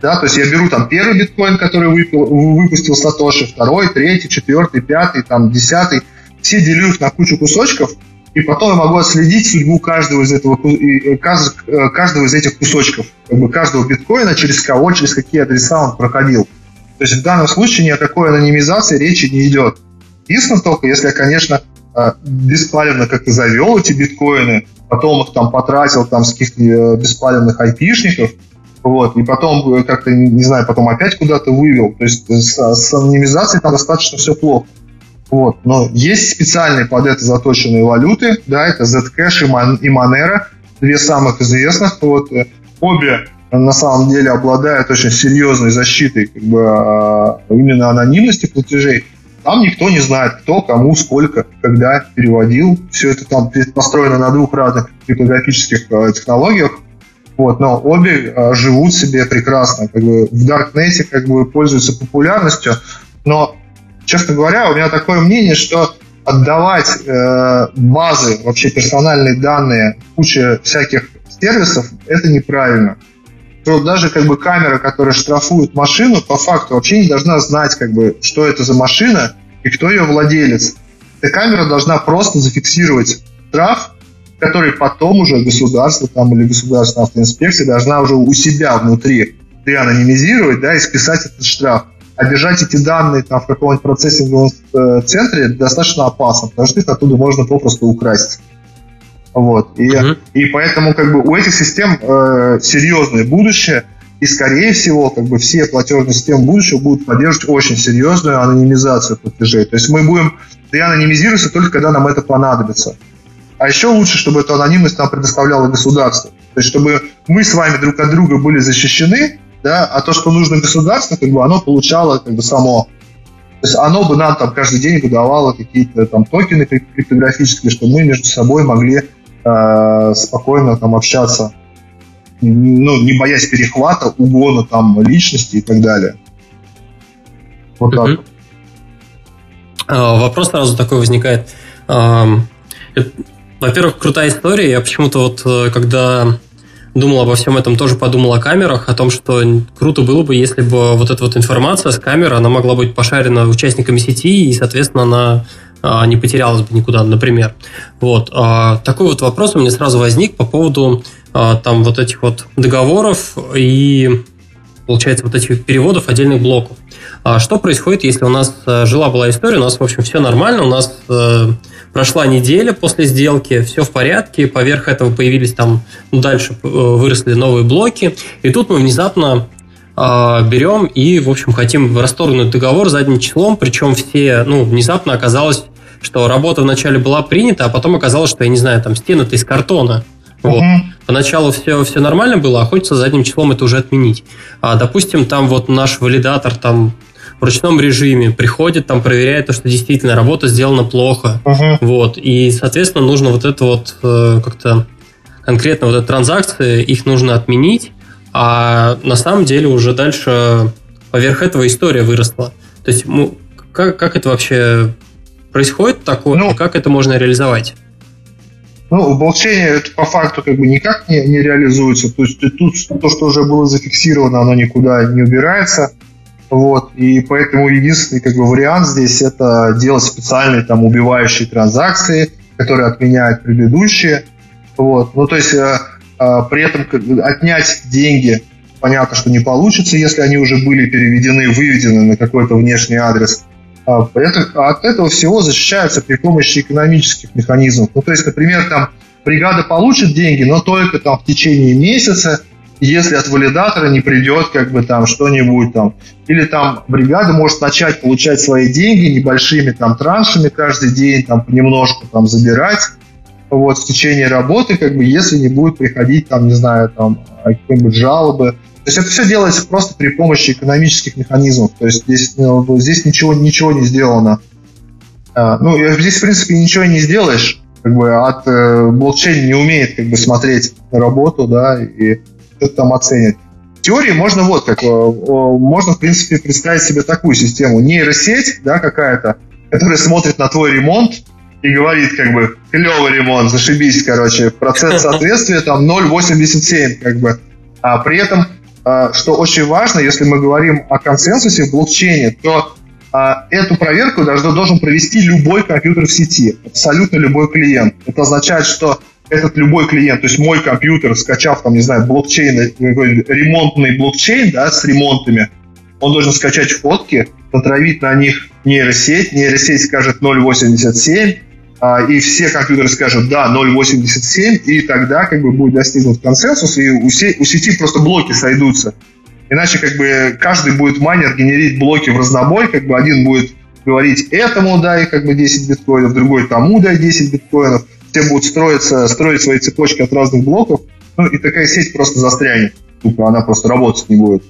да, то есть я беру там первый биткоин, который выпил, выпустил Сатоши, второй, третий, четвертый, пятый, там, десятый, все делю их на кучу кусочков, и потом я могу отследить судьбу каждого из, этого, э, каждого из этих кусочков, как бы каждого биткоина, через кого, через какие адреса он проходил. То есть в данном случае ни о какой анонимизации речи не идет. Единственное только, если я, конечно, э, беспалевно как-то завел эти биткоины, потом их там потратил там с каких-то э, беспалевных айпишников, вот, и потом э, как-то, не знаю, потом опять куда-то вывел. То есть с, с анонимизацией там достаточно все плохо. Вот. Но есть специальные под это заточенные валюты, да, это Zcash и Monero, две самых известных. Вот. Э, обе на самом деле обладают очень серьезной защитой как бы, а, именно анонимности платежей. Там никто не знает, кто, кому, сколько, когда переводил. Все это там построено на двух разных криптографических э, технологиях. Вот, но обе э, живут себе прекрасно. Как бы в Даркнете как бы пользуются популярностью. Но, честно говоря, у меня такое мнение, что отдавать э, базы, вообще персональные данные, куче всяких сервисов, это неправильно то даже как бы камера, которая штрафует машину, по факту вообще не должна знать, как бы, что это за машина и кто ее владелец. Эта камера должна просто зафиксировать штраф, который потом уже государство там, или государственная автоинспекция должна уже у себя внутри деанонимизировать да, и списать этот штраф. А держать эти данные там, в каком-нибудь процессинговом э, центре достаточно опасно, потому что их оттуда можно попросту украсть. Вот. И, mm-hmm. и поэтому как бы у этих систем э, серьезное будущее, и скорее всего как бы все платежные системы будущего будут поддерживать очень серьезную анонимизацию платежей. То есть мы будем деанонимизироваться только когда нам это понадобится. А еще лучше, чтобы эту анонимность нам предоставляло государство. То есть чтобы мы с вами друг от друга были защищены, да, а то, что нужно государству, как бы оно получало как бы само. То есть оно бы нам там каждый день выдавало какие-то там токены криптографические, чтобы мы между собой могли э, спокойно там общаться, ну, не боясь перехвата, угона там личности и так далее. Вот так. Uh-huh. Вопрос сразу такой возникает. Во-первых, крутая история. Я почему-то вот, э, когда думал обо всем этом, тоже подумал о камерах, о том, что круто было бы, если бы вот эта вот информация с камеры, она могла быть пошарена участниками сети, и, соответственно, она а, не потерялась бы никуда, например. Вот. А, такой вот вопрос у меня сразу возник по поводу а, там вот этих вот договоров и получается, вот этих переводов отдельных блоков. Что происходит, если у нас жила-была история, у нас, в общем, все нормально, у нас прошла неделя после сделки, все в порядке, поверх этого появились там, ну, дальше э, выросли новые блоки, и тут мы внезапно э, берем и, в общем, хотим расторгнуть договор задним числом, причем все, ну, внезапно оказалось, что работа вначале была принята, а потом оказалось, что, я не знаю, там стены-то из картона. Вот. uh Поначалу все, все нормально было, а хочется задним числом это уже отменить. А, допустим, там вот наш валидатор там в ручном режиме приходит, там проверяет то, что действительно работа сделана плохо. uh Вот. И, соответственно, нужно вот это вот э, как-то конкретно вот эти транзакции, их нужно отменить, а на самом деле уже дальше поверх этого история выросла. То есть, ну, как, как это вообще происходит такое, ну, как это можно реализовать? Ну, в блокчейне это по факту как бы никак не, не реализуется. То есть тут то, что уже было зафиксировано, оно никуда не убирается. Вот, и поэтому единственный как бы, вариант здесь это делать специальные там убивающие транзакции, которые отменяют предыдущие. Вот. Ну, то есть э, э, при этом отнять деньги понятно, что не получится, если они уже были переведены, выведены на какой-то внешний адрес. А, это, от этого всего защищаются при помощи экономических механизмов. Ну, то есть, например, там бригада получит деньги, но только там в течение месяца, если от валидатора не придет как бы там что-нибудь там. Или там бригада может начать получать свои деньги небольшими там траншами каждый день, там понемножку там забирать вот, в течение работы, как бы, если не будет приходить там, не знаю, там какие-нибудь жалобы. То есть это все делается просто при помощи экономических механизмов. То есть здесь, ну, здесь ничего, ничего не сделано. А, ну, здесь, в принципе, ничего не сделаешь. Как бы от э, блокчейн не умеет как бы смотреть на работу, да, и что-то там оценит. В теории можно вот как, можно, в принципе, представить себе такую систему. Нейросеть, да, какая-то, которая смотрит на твой ремонт и говорит, как бы, клевый ремонт, зашибись, короче, процент соответствия там 0,87, как бы. А при этом, что очень важно, если мы говорим о консенсусе в блокчейне, то а, эту проверку должен, должен провести любой компьютер в сети, абсолютно любой клиент. Это означает, что этот любой клиент, то есть мой компьютер, скачав там, не знаю, блокчейн, ремонтный блокчейн, да, с ремонтами, он должен скачать фотки, натравить на них нейросеть, нейросеть скажет 0.87, а, и все компьютеры скажут да, 0.87, и тогда как бы будет достигнут консенсус, и у, се- у сети просто блоки сойдутся. Иначе как бы каждый будет майнер генерить блоки в разнобой, как бы один будет говорить этому дай как бы 10 биткоинов, другой тому дай 10 биткоинов, все будут строиться, строить свои цепочки от разных блоков, ну и такая сеть просто застрянет, тупо она просто работать не будет.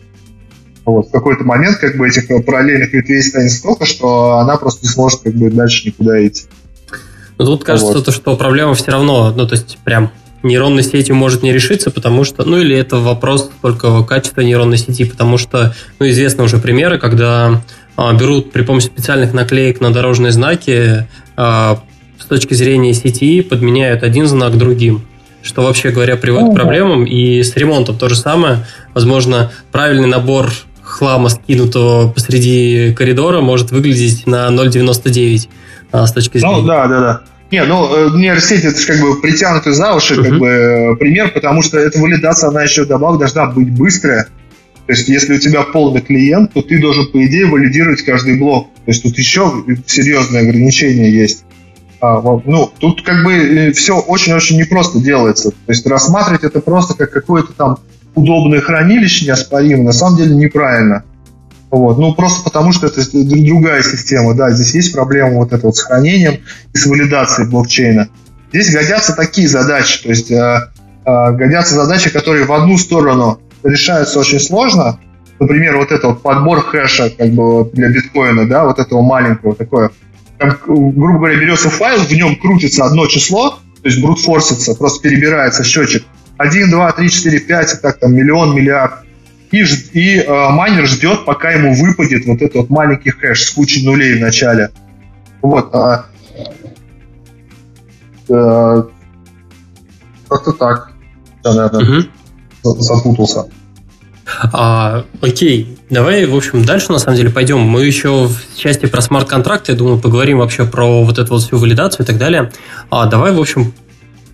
Вот. В какой-то момент как бы этих параллельных ветвей станет столько, что она просто не сможет как бы дальше никуда идти. Но тут кажется, вот. то, что проблема все равно, ну то есть прям нейронной сетью может не решиться, потому что, ну или это вопрос только качества нейронной сети, потому что, ну известны уже примеры, когда а, берут при помощи специальных наклеек на дорожные знаки а, с точки зрения сети подменяют один знак другим что вообще говоря приводит к проблемам. И с ремонтом то же самое. Возможно, правильный набор хлама, скинутого посреди коридора, может выглядеть на 0,99 а, с точки зрения... Ну, да, да, да. Не, ну, э, нейросеть это как бы притянутый за уши uh-huh. как бы э, пример, потому что эта валидация, она еще добавок должна быть быстрая. То есть, если у тебя полный клиент, то ты должен, по идее, валидировать каждый блок. То есть, тут еще серьезные ограничения есть. А, ну, тут как бы э, все очень-очень непросто делается. То есть, рассматривать это просто как какое-то там удобное хранилище неоспоримо, на самом деле неправильно. Вот. Ну, просто потому, что это другая система. Да, здесь есть проблема вот этого с хранением и с валидацией блокчейна. Здесь годятся такие задачи, то есть э, э, годятся задачи, которые в одну сторону решаются очень сложно. Например, вот это вот подбор хэша как бы для биткоина, да, вот этого маленького такое. Там, грубо говоря, берется файл, в нем крутится одно число, то есть брутфорсится, просто перебирается счетчик. 1, 2, 3, 4, 5, и так там миллион, миллиард и, и э, майнер ждет, пока ему выпадет вот этот вот маленький хэш с кучей нулей в начале. Вот. А, э, как-то так. Я, наверное, угу. запутался. А, окей, давай, в общем, дальше на самом деле пойдем. Мы еще в части про смарт-контракты, я думаю, поговорим вообще про вот эту вот всю валидацию и так далее. А давай, в общем,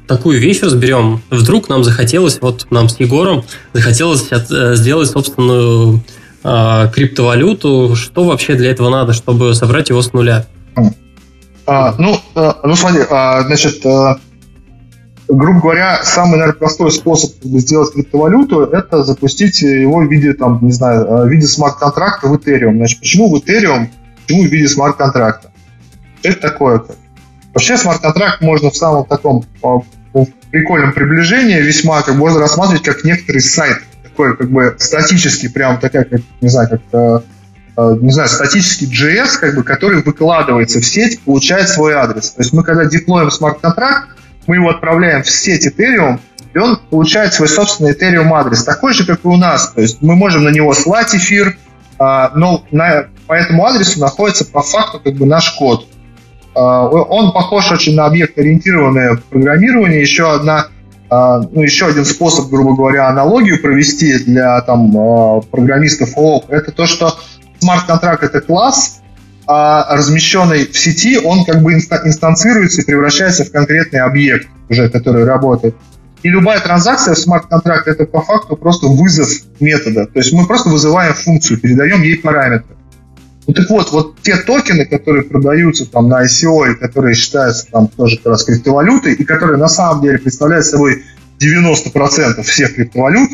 такую вещь разберем. Вдруг нам захотелось, вот нам с Егором захотелось от, э, сделать собственную э, криптовалюту. Что вообще для этого надо, чтобы собрать его с нуля? А, ну, а, ну, смотри, а, значит, а, грубо говоря, самый, наверное, простой способ сделать криптовалюту – это запустить его в виде, там, не знаю, в виде смарт-контракта в Ethereum. Значит, почему в Ethereum, почему в виде смарт-контракта? Это такое. Вообще смарт-контракт можно в самом таком в прикольном приближении весьма как можно рассматривать как некоторый сайт, такой как бы статический, прям такая, как, не знаю, как э, э не знаю, статический JS, как бы, который выкладывается в сеть, получает свой адрес. То есть мы когда деплоим смарт-контракт, мы его отправляем в сеть Ethereum, и он получает свой собственный Ethereum адрес, такой же, как и у нас. То есть мы можем на него слать эфир, а, но на, по этому адресу находится по факту как бы наш код. А, он похож очень на объект-ориентированное программирование. Еще одна а, ну, еще один способ, грубо говоря, аналогию провести для там, а, программистов ООП, это то, что смарт-контракт это класс, а размещенный в сети, он как бы инстанцируется и превращается в конкретный объект. уже, который работает. И любая транзакция в смарт-контракт это по факту просто вызов метода. То есть мы просто вызываем функцию, передаем ей параметры. Ну так вот, вот те токены, которые продаются там на ICO и которые считаются там тоже как раз криптовалютой, и которые на самом деле представляют собой 90% всех криптовалют,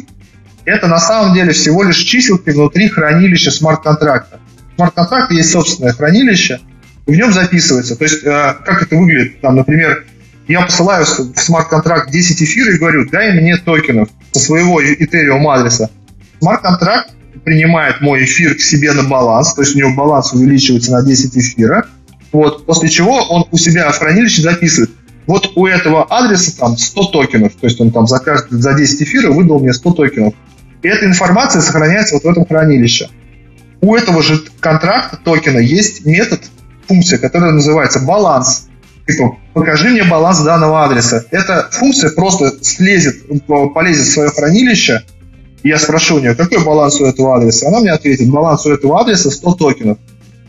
это на самом деле всего лишь чиселки внутри хранилища смарт-контракта. В смарт-контракте есть собственное хранилище, и в нем записывается. То есть, э, как это выглядит? Там, например, я посылаю в смарт-контракт 10 эфиров и говорю, дай мне токенов со своего Ethereum адреса. Смарт-контракт принимает мой эфир к себе на баланс, то есть у него баланс увеличивается на 10 эфира, вот, после чего он у себя в хранилище записывает, вот у этого адреса там 100 токенов, то есть он там за, каждый, за 10 эфиров выдал мне 100 токенов. И эта информация сохраняется вот в этом хранилище. У этого же контракта токена есть метод, функция, которая называется баланс. Типа, покажи мне баланс данного адреса. Эта функция просто слезет, полезет в свое хранилище, я спрошу у нее, какой баланс у этого адреса? Она мне ответит, баланс у этого адреса 100 токенов.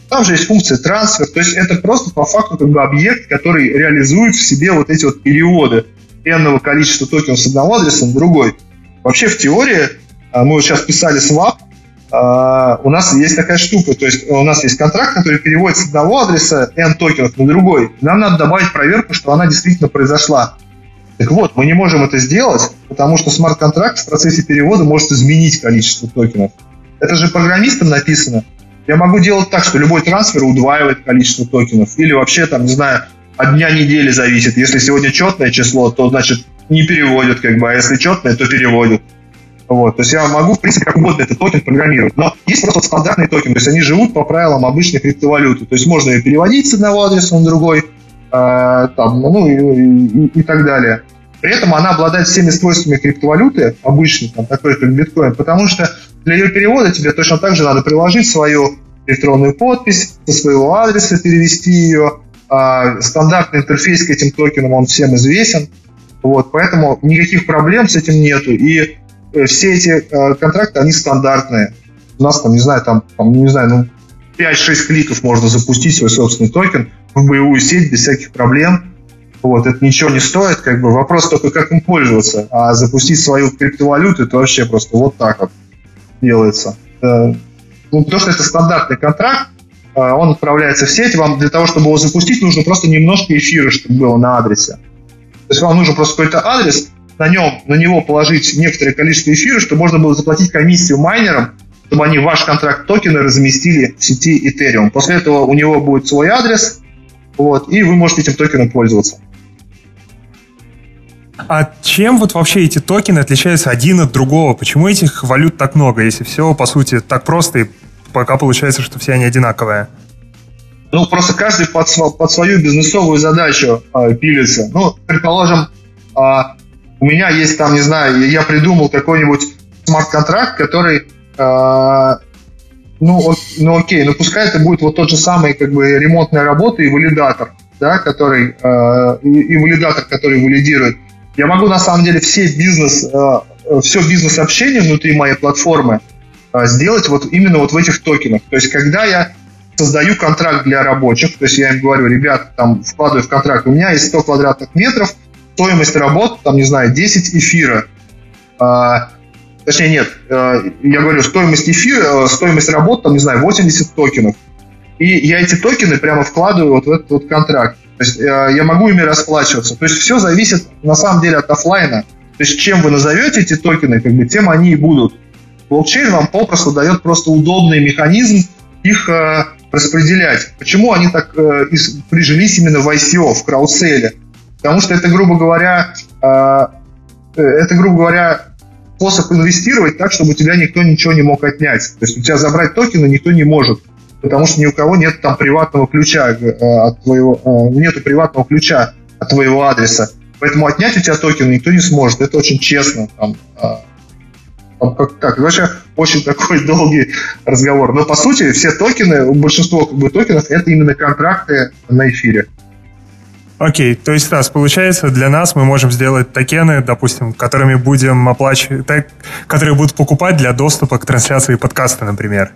Там же есть функция трансфер, то есть это просто по факту как бы объект, который реализует в себе вот эти вот переводы n количества токенов с одного адреса на другой. Вообще в теории, а, мы вот сейчас писали swap, а, у нас есть такая штука, то есть у нас есть контракт, который переводит с одного адреса n токенов на другой. Нам надо добавить проверку, что она действительно произошла. Так вот, мы не можем это сделать, потому что смарт-контракт в процессе перевода может изменить количество токенов. Это же программистам написано. Я могу делать так, что любой трансфер удваивает количество токенов. Или вообще, там, не знаю, от дня недели зависит. Если сегодня четное число, то, значит, не переводят, как бы, а если четное, то переводят. Вот. То есть я могу, в принципе, как угодно этот токен программировать. Но есть просто стандартные токены, то есть они живут по правилам обычной криптовалюты. То есть можно ее переводить с одного адреса на другой, там, ну и, и, и так далее. При этом она обладает всеми свойствами криптовалюты, обычной, там, такой как биткоин, потому что для ее перевода тебе точно так же надо приложить свою электронную подпись, со своего адреса перевести ее. А, стандартный интерфейс к этим токенам, он всем известен. Вот, поэтому никаких проблем с этим нету. И э, все эти э, контракты, они стандартные. У нас там, не знаю, там, там не знаю, ну, 5-6 кликов можно запустить свой собственный токен в боевую сеть без всяких проблем. Вот, это ничего не стоит, как бы вопрос только, как им пользоваться. А запустить свою криптовалюту, это вообще просто вот так вот делается. Э, ну, потому что это стандартный контракт, э, он отправляется в сеть, вам для того, чтобы его запустить, нужно просто немножко эфира, чтобы было на адресе. То есть вам нужен просто какой-то адрес, на нем, на него положить некоторое количество эфира, чтобы можно было заплатить комиссию майнерам, чтобы они ваш контракт токены разместили в сети Ethereum. После этого у него будет свой адрес, вот, и вы можете этим токеном пользоваться. А чем вот вообще эти токены отличаются один от другого? Почему этих валют так много, если все, по сути, так просто, и пока получается, что все они одинаковые? Ну, просто каждый под, под свою бизнесовую задачу э, пилится. Ну, предположим, э, у меня есть там, не знаю, я придумал какой-нибудь смарт-контракт, который, э, ну, ну окей, ну пускай это будет вот тот же самый, как бы, ремонтная работа и валидатор, да, который, э, и, и валидатор, который валидирует. Я могу на самом деле все бизнес, э, все бизнес-общение внутри моей платформы э, сделать вот именно вот в этих токенах. То есть, когда я создаю контракт для рабочих, то есть я им говорю, ребят, там вкладываю в контракт, у меня есть 100 квадратных метров, стоимость работ, там, не знаю, 10 эфира. Точнее, нет, я говорю, стоимость эфира, стоимость работ, там, не знаю, 80 токенов. И я эти токены прямо вкладываю вот в этот вот контракт. То есть э, я могу ими расплачиваться. То есть все зависит на самом деле от офлайна. То есть чем вы назовете эти токены, как бы, тем они и будут. Блокчейн вам попросту дает просто удобный механизм их э, распределять. Почему они так э, прижились именно в ICO, в краудселе? Потому что это, грубо говоря, э, э, это, грубо говоря, способ инвестировать так, чтобы у тебя никто ничего не мог отнять. То есть у тебя забрать токены никто не может потому что ни у кого нет там приватного ключа э, от твоего, э, нету приватного ключа от твоего адреса. Поэтому отнять у тебя токен никто не сможет. Это очень честно. Там, э, там как, как, вообще очень такой долгий разговор. Но по сути все токены, большинство как бы, токенов это именно контракты на эфире. Окей, то есть раз, получается, для нас мы можем сделать токены, допустим, которыми будем оплачивать, которые будут покупать для доступа к трансляции подкаста, например.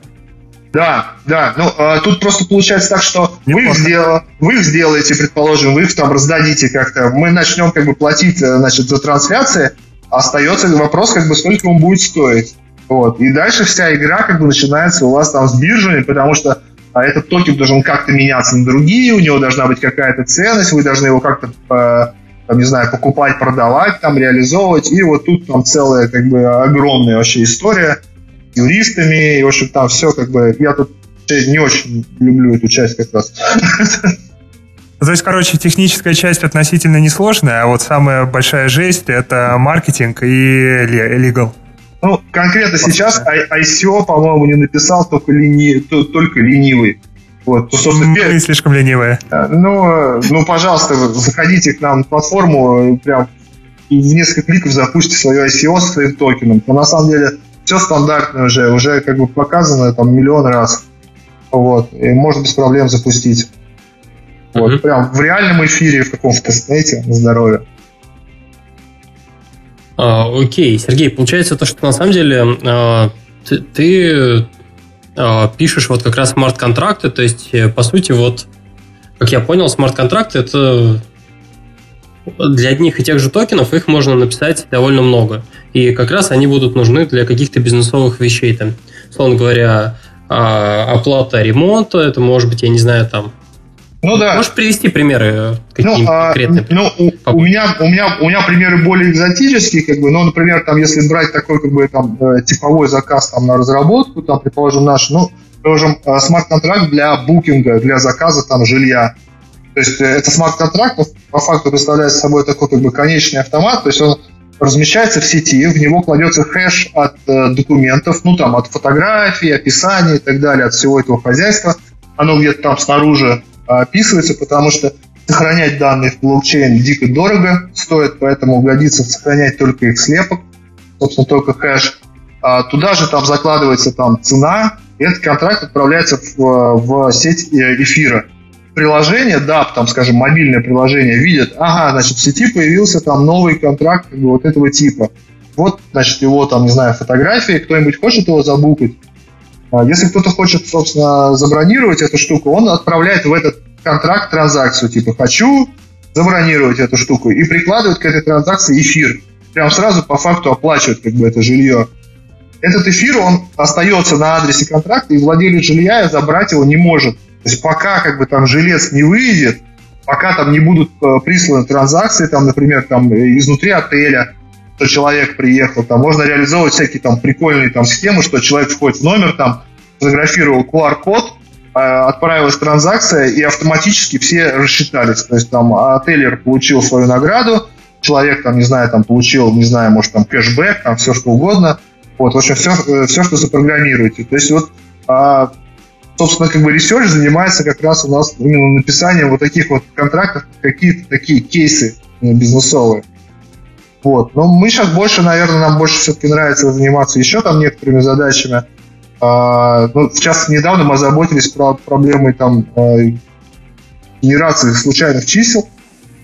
Да, да. Ну, э, тут просто получается так, что вы их, сдел... вы их сделаете, предположим, вы их там раздадите как-то. Мы начнем как бы платить, э, значит, за трансляции. Остается вопрос, как бы, сколько он будет стоить. Вот. И дальше вся игра как бы начинается у вас там с биржами, потому что а этот токен должен как-то меняться на другие, у него должна быть какая-то ценность, вы должны его как-то, э, там, не знаю, покупать, продавать, там, реализовывать. И вот тут там целая как бы огромная вообще история с юристами, и, в общем, там все как бы... Я тут не очень люблю эту часть как раз. То есть, короче, техническая часть относительно несложная, а вот самая большая жесть — это маркетинг и legal. Ну, конкретно сейчас ICO, по-моему, не написал только, лини... только ленивый. Вот, то, собственно, Мы слишком ленивые. Э, ну, ну, пожалуйста, заходите к нам на платформу, прям в несколько кликов запустите свое ICO со своим токеном. Но на самом деле все стандартно уже, уже как бы показано там миллион раз. Вот, и можно без проблем запустить. Вот, uh-huh. прям в реальном эфире в каком-то тестнете на здоровье. А, окей, Сергей, получается то, что на самом деле а, ты, ты а, пишешь вот как раз смарт-контракты, то есть, э, по сути, вот, как я понял, смарт-контракты это для одних и тех же токенов их можно написать довольно много. И как раз они будут нужны для каких-то бизнесовых вещей. Там, условно говоря, оплата ремонта, это может быть, я не знаю, там ну да. Можешь привести примеры какие ну, а, конкретные? Ну, у, у, меня, у, меня, у меня примеры более экзотические, как бы, ну, например, там, если брать такой, как бы, там, э, типовой заказ там, на разработку, там, предположим, наш, ну, предположим, э, смарт-контракт для букинга, для заказа там жилья. То есть э, это смарт-контракт, по факту представляет собой такой как бы конечный автомат, то есть он размещается в сети, в него кладется хэш от э, документов, ну там от фотографий, описаний и так далее, от всего этого хозяйства. Оно где-то там снаружи описывается, потому что сохранять данные в блокчейн дико дорого стоит, поэтому годится сохранять только их слепок, собственно, только хэш. А туда же там закладывается там цена, и этот контракт отправляется в, в сеть э, эфира. Приложение, да, там, скажем, мобильное приложение видит, ага, значит, в сети появился там новый контракт как бы, вот этого типа. Вот, значит, его там, не знаю, фотографии, кто-нибудь хочет его забукать, а если кто-то хочет, собственно, забронировать эту штуку, он отправляет в этот контракт транзакцию, типа «хочу забронировать эту штуку» и прикладывает к этой транзакции эфир. Прям сразу по факту оплачивает как бы это жилье. Этот эфир, он остается на адресе контракта, и владелец жилья забрать его не может. То есть пока как бы там жилец не выйдет, пока там не будут э, присланы транзакции, там, например, там изнутри отеля, что человек приехал, там можно реализовывать всякие там прикольные там схемы, что человек входит в номер, там фотографировал QR-код, э, отправилась транзакция, и автоматически все рассчитались. То есть там отельер получил свою награду, человек там, не знаю, там получил, не знаю, может там кэшбэк, там все что угодно. Вот, в общем, все, э, все что запрограммируете. То есть вот, а, собственно, как бы research занимается как раз у нас именно написанием вот таких вот контрактов, какие-то такие кейсы э, бизнесовые. Вот. Но мы сейчас больше, наверное, нам больше все-таки нравится заниматься еще там некоторыми задачами. А, ну, сейчас недавно мы озаботились про проблемой там а, генерации случайных чисел.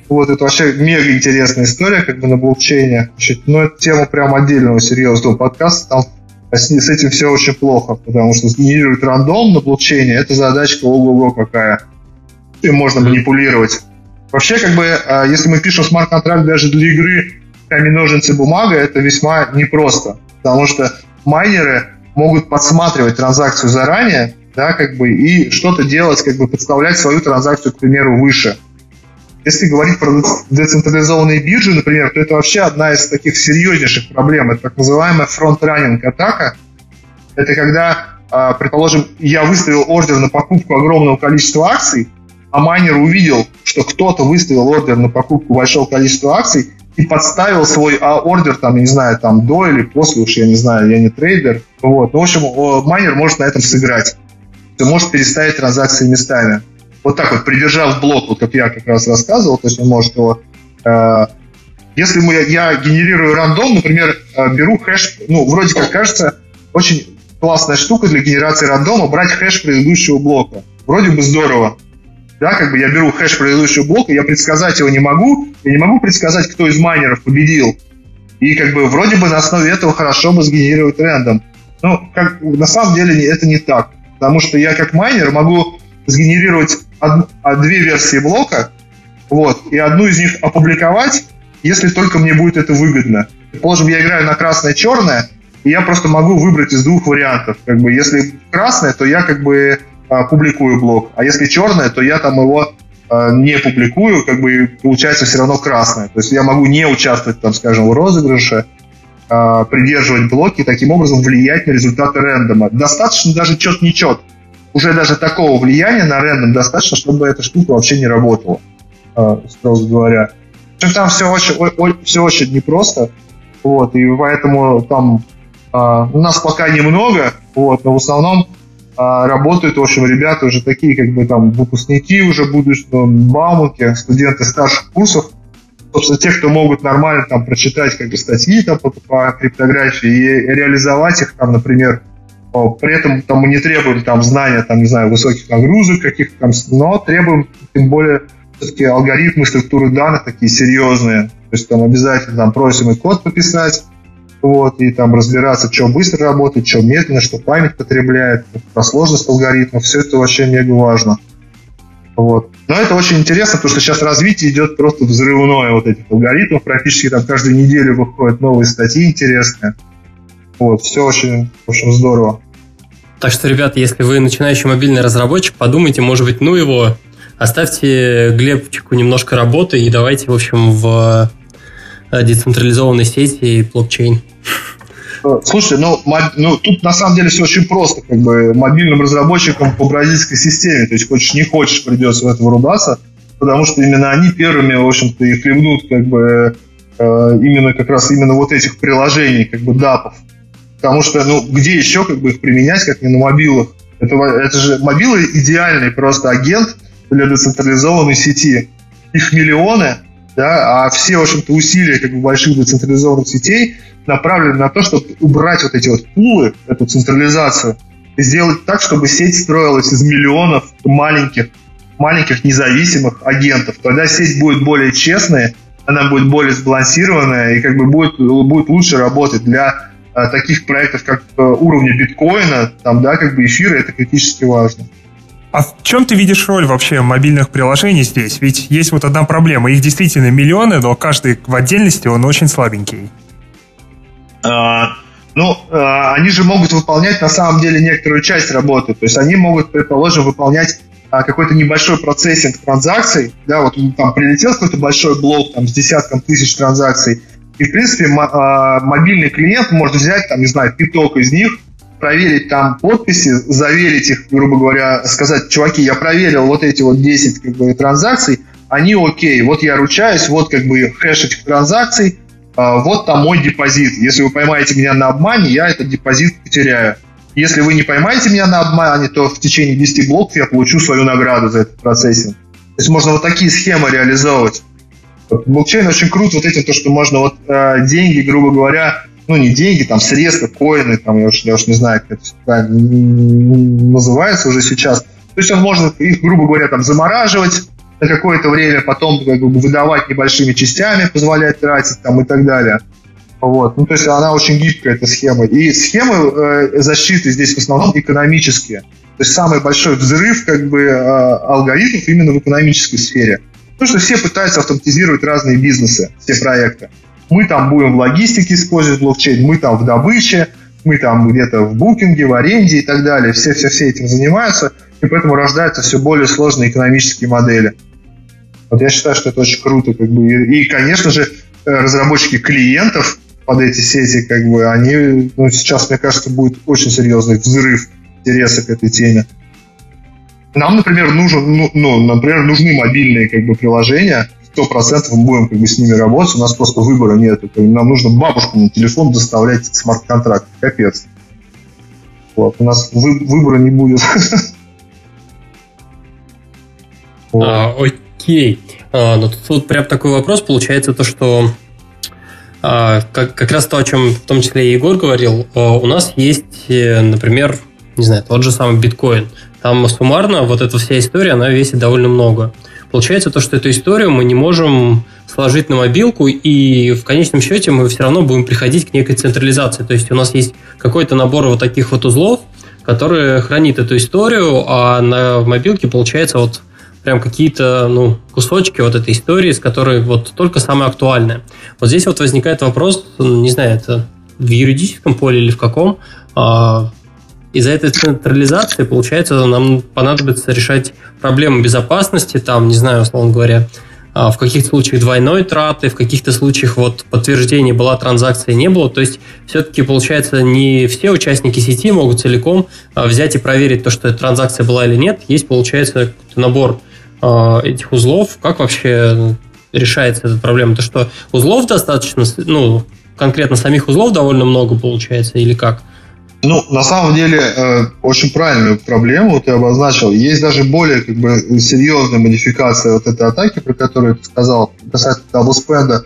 Вот, это вообще мега интересная история, как бы на блокчейне. Значит, ну, это тема прям отдельного серьезного подкаста. Там с, с этим все очень плохо, потому что сгенерировать рандом на блокчейне это задачка ого-го какая. И можно манипулировать. Вообще, как бы, а, если мы пишем смарт-контракт даже для игры камень, ножницы, бумага, это весьма непросто, потому что майнеры могут подсматривать транзакцию заранее, да, как бы, и что-то делать, как бы подставлять свою транзакцию, к примеру, выше. Если говорить про децентрализованные биржи, например, то это вообще одна из таких серьезнейших проблем. Это так называемая фронт-раннинг атака. Это когда, а, предположим, я выставил ордер на покупку огромного количества акций, а майнер увидел, что кто-то выставил ордер на покупку большого количества акций, и подставил свой а, ордер, там, не знаю, там, до или после, уж я не знаю, я не трейдер. Вот. Ну, в общем, майнер может на этом сыграть. Ты можешь переставить транзакции местами. Вот так вот, придержав блок, вот как я как раз рассказывал, то есть он может его... Э, если мы, я генерирую рандом, например, э, беру хэш, ну, вроде как кажется, очень классная штука для генерации рандома, брать хэш предыдущего блока. Вроде бы здорово да, как бы я беру хэш предыдущего блока, я предсказать его не могу, я не могу предсказать, кто из майнеров победил. И как бы вроде бы на основе этого хорошо бы сгенерировать рендом. Ну, как, на самом деле это не так. потому что я как майнер могу сгенерировать од, од, две версии блока, вот, и одну из них опубликовать, если только мне будет это выгодно. Предположим, я играю на красное-черное, и я просто могу выбрать из двух вариантов. Как бы, если красное, то я как бы а, публикую блок, а если черное, то я там его а, не публикую, как бы получается все равно красное. То есть я могу не участвовать, там, скажем, в розыгрыше, а, придерживать блоки, таким образом влиять на результаты рендома. Достаточно даже чет-не-чет. Уже даже такого влияния на рендом достаточно, чтобы эта штука вообще не работала, строго говоря. Там все очень, все очень непросто, вот, и поэтому там у нас пока немного, вот, но в основном а, работают, в общем, ребята уже такие, как бы там выпускники уже будущего, баумуки, студенты старших курсов, собственно, те, кто могут нормально там прочитать как бы статьи там, по, по криптографии и реализовать их там, например, при этом там мы не требуем там знания, там, не знаю, высоких нагрузок каких-то там, но требуем тем более все-таки алгоритмы, структуры данных такие серьезные. То есть там обязательно там просим и код пописать, вот, и там разбираться, что быстро работает, что медленно, что память потребляет, про сложность алгоритмов, все это вообще мега важно. Вот. Но это очень интересно, потому что сейчас развитие идет просто взрывное вот этих алгоритмов, практически там каждую неделю выходят новые статьи интересные. Вот, все очень, очень здорово. Так что, ребята, если вы начинающий мобильный разработчик, подумайте, может быть, ну его, оставьте Глебчику немножко работы и давайте, в общем, в э, децентрализованной сети и блокчейн. Слушай, ну, ну тут на самом деле все очень просто, как бы мобильным разработчикам по бразильской системе, то есть хочешь не хочешь придется в это вырубаться, потому что именно они первыми, в общем-то, и хлебнут как бы э, именно как раз именно вот этих приложений, как бы дапов. Потому что, ну, где еще как бы их применять, как не на мобилах? Это, это же мобилы идеальный просто агент для децентрализованной сети. Их миллионы, да, а все, в общем-то, усилия как бы больших децентрализованных сетей направлены на то, чтобы убрать вот эти вот пулы, эту централизацию, и сделать так, чтобы сеть строилась из миллионов маленьких, маленьких независимых агентов. Тогда сеть будет более честная, она будет более сбалансированная и как бы будет, будет лучше работать для а, таких проектов, как э, уровня биткоина, там, да, как бы эфира, это критически важно. А в чем ты видишь роль вообще мобильных приложений здесь? Ведь есть вот одна проблема. Их действительно миллионы, но каждый в отдельности он очень слабенький. А, ну, а, они же могут выполнять на самом деле некоторую часть работы. То есть они могут, предположим, выполнять а, какой-то небольшой процессинг транзакций. Да, вот там прилетел какой-то большой блок там, с десятком тысяч транзакций. И, в принципе, а, мобильный клиент может взять, там, не знаю, пяток из них, проверить там подписи, заверить их, грубо говоря, сказать, чуваки, я проверил вот эти вот 10 как бы, транзакций, они окей, вот я ручаюсь, вот как бы хэш этих транзакций, а, вот там мой депозит. Если вы поймаете меня на обмане, я этот депозит потеряю. Если вы не поймаете меня на обмане, то в течение 10 блоков я получу свою награду за этот процессинг. То есть можно вот такие схемы реализовывать. Блокчейн очень крут вот этим, то, что можно вот э, деньги, грубо говоря, ну не деньги, там средства, коины, там я уж, я уж не знаю, как это называется уже сейчас. То есть он может их, грубо говоря, там замораживать, на какое-то время, потом как бы, выдавать небольшими частями, позволять тратить там и так далее. Вот. Ну, то есть она очень гибкая, эта схема. И схемы э, защиты здесь в основном экономические. То есть самый большой взрыв как бы, э, алгоритмов именно в экономической сфере. Потому что все пытаются автоматизировать разные бизнесы, все проекты. Мы там будем в логистике использовать блокчейн, мы там в добыче, мы там где-то в букинге, в аренде и так далее. Все-все-все этим занимаются, и поэтому рождаются все более сложные экономические модели. Вот я считаю, что это очень круто. Как бы. И, конечно же, э, разработчики клиентов под эти сети, как бы, они, ну, сейчас, мне кажется, будет очень серьезный взрыв интереса к этой теме. Нам, например, нужен, ну, ну, например, нужны мобильные как бы, приложения, сто процентов мы будем как бы, с ними работать, у нас просто выбора нет. Нам нужно бабушку на телефон доставлять смарт-контракт. Капец. Вот, у нас вы, выбора не будет. А, Окей. А, тут, тут прям такой вопрос получается, то что а, как, как раз то, о чем в том числе и Егор говорил, а, у нас есть, э, например, не знаю, тот же самый биткоин. Там суммарно вот эта вся история, она весит довольно много. Получается то, что эту историю мы не можем сложить на мобилку, и в конечном счете мы все равно будем приходить к некой централизации. То есть у нас есть какой-то набор вот таких вот узлов, который хранит эту историю, а на мобилке получается вот прям какие-то ну, кусочки вот этой истории, с которой вот только самое актуальное. Вот здесь вот возникает вопрос, не знаю, это в юридическом поле или в каком, а, из-за этой централизации, получается, нам понадобится решать проблемы безопасности, там, не знаю, условно говоря, а, в каких-то случаях двойной траты, в каких-то случаях вот подтверждение была транзакция, не было. То есть все-таки получается не все участники сети могут целиком а, взять и проверить то, что транзакция была или нет. Есть, получается, набор а, этих узлов. Как вообще решается эта проблема? То, что узлов достаточно, ну, конкретно самих узлов довольно много получается или как? Ну, на самом деле, э, очень правильную проблему ты обозначил. Есть даже более как бы, серьезная модификация вот этой атаки, про которую ты сказал, касательно double spend а.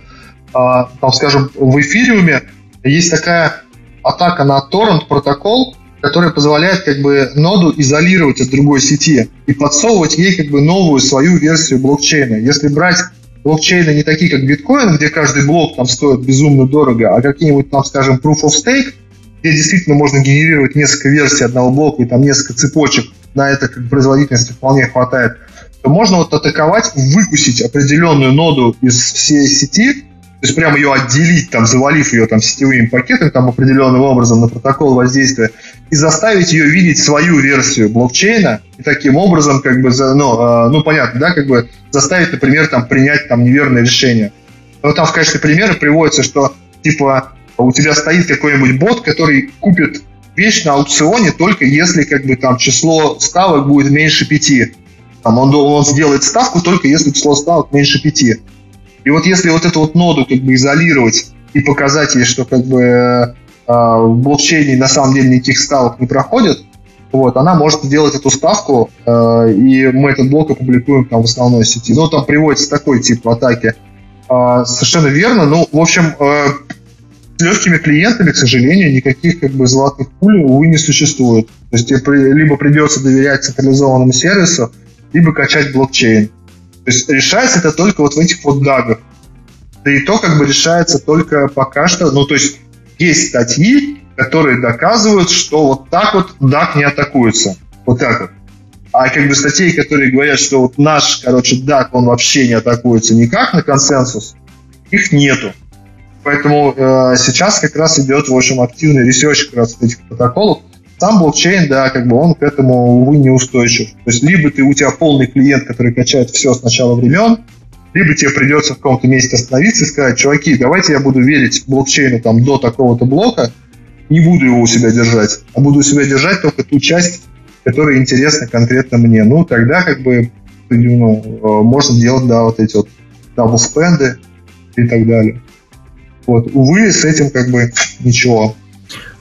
А, там, скажем, в эфириуме есть такая атака на торрент протокол, которая позволяет как бы ноду изолировать от другой сети и подсовывать ей как бы новую свою версию блокчейна. Если брать блокчейны не такие, как биткоин, где каждый блок там стоит безумно дорого, а какие-нибудь там, скажем, proof of stake – где действительно можно генерировать несколько версий одного блока и там несколько цепочек, на это как производительности вполне хватает, то можно вот атаковать, выкусить определенную ноду из всей сети, то есть прямо ее отделить, там, завалив ее там сетевыми пакетами, там определенным образом на протокол воздействия, и заставить ее видеть свою версию блокчейна, и таким образом, как бы, ну, э, ну понятно, да, как бы заставить, например, там, принять там неверное решение. Но там в качестве примера приводится, что типа у тебя стоит какой-нибудь бот, который купит вещь на аукционе только если как бы там число ставок будет меньше пяти. Там он, он сделает ставку только если число ставок меньше пяти. И вот если вот эту вот ноду как бы изолировать и показать ей, что как бы э, в блокчейне на самом деле никаких ставок не проходит, вот, она может сделать эту ставку, э, и мы этот блок опубликуем там в основной сети. Ну, там приводится такой тип атаки. Э, совершенно верно. Ну, в общем, э, с легкими клиентами, к сожалению, никаких как бы золотых пуль, увы, не существует. То есть тебе либо придется доверять централизованному сервису, либо качать блокчейн. То есть решается это только вот в этих вот DAG ах. Да и то как бы решается только пока что, ну то есть есть статьи, которые доказывают, что вот так вот DAG не атакуется. Вот так вот. А как бы статей, которые говорят, что вот наш, короче, DAG, он вообще не атакуется никак на консенсус, их нету. Поэтому э, сейчас как раз идет, в общем, активный research как раз этих протоколов. Сам блокчейн, да, как бы он к этому, увы, неустойчив. То есть либо ты, у тебя полный клиент, который качает все с начала времен, либо тебе придется в каком-то месте остановиться и сказать, чуваки, давайте я буду верить блокчейну там до такого-то блока, не буду его у себя держать, а буду у себя держать только ту часть, которая интересна конкретно мне. Ну, тогда как бы ну, э, можно делать, да, вот эти вот даблспенды и так далее. Вот, увы, с этим как бы ничего.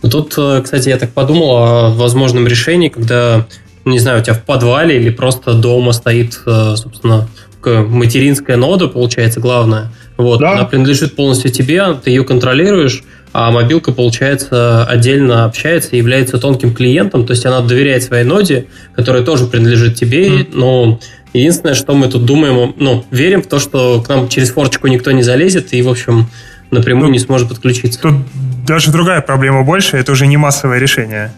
Ну, тут, э, кстати, я так подумал о возможном решении, когда, не знаю, у тебя в подвале или просто дома стоит, э, собственно, материнская нода, получается, главная. Вот, да. она принадлежит полностью тебе, ты ее контролируешь, а мобилка, получается, отдельно общается и является тонким клиентом, то есть она доверяет своей ноде, которая тоже принадлежит тебе, mm. но единственное, что мы тут думаем, ну, верим в то, что к нам через форчику никто не залезет, и, в общем, напрямую ну, не сможет подключиться. Тут даже другая проблема больше, это уже не массовое решение.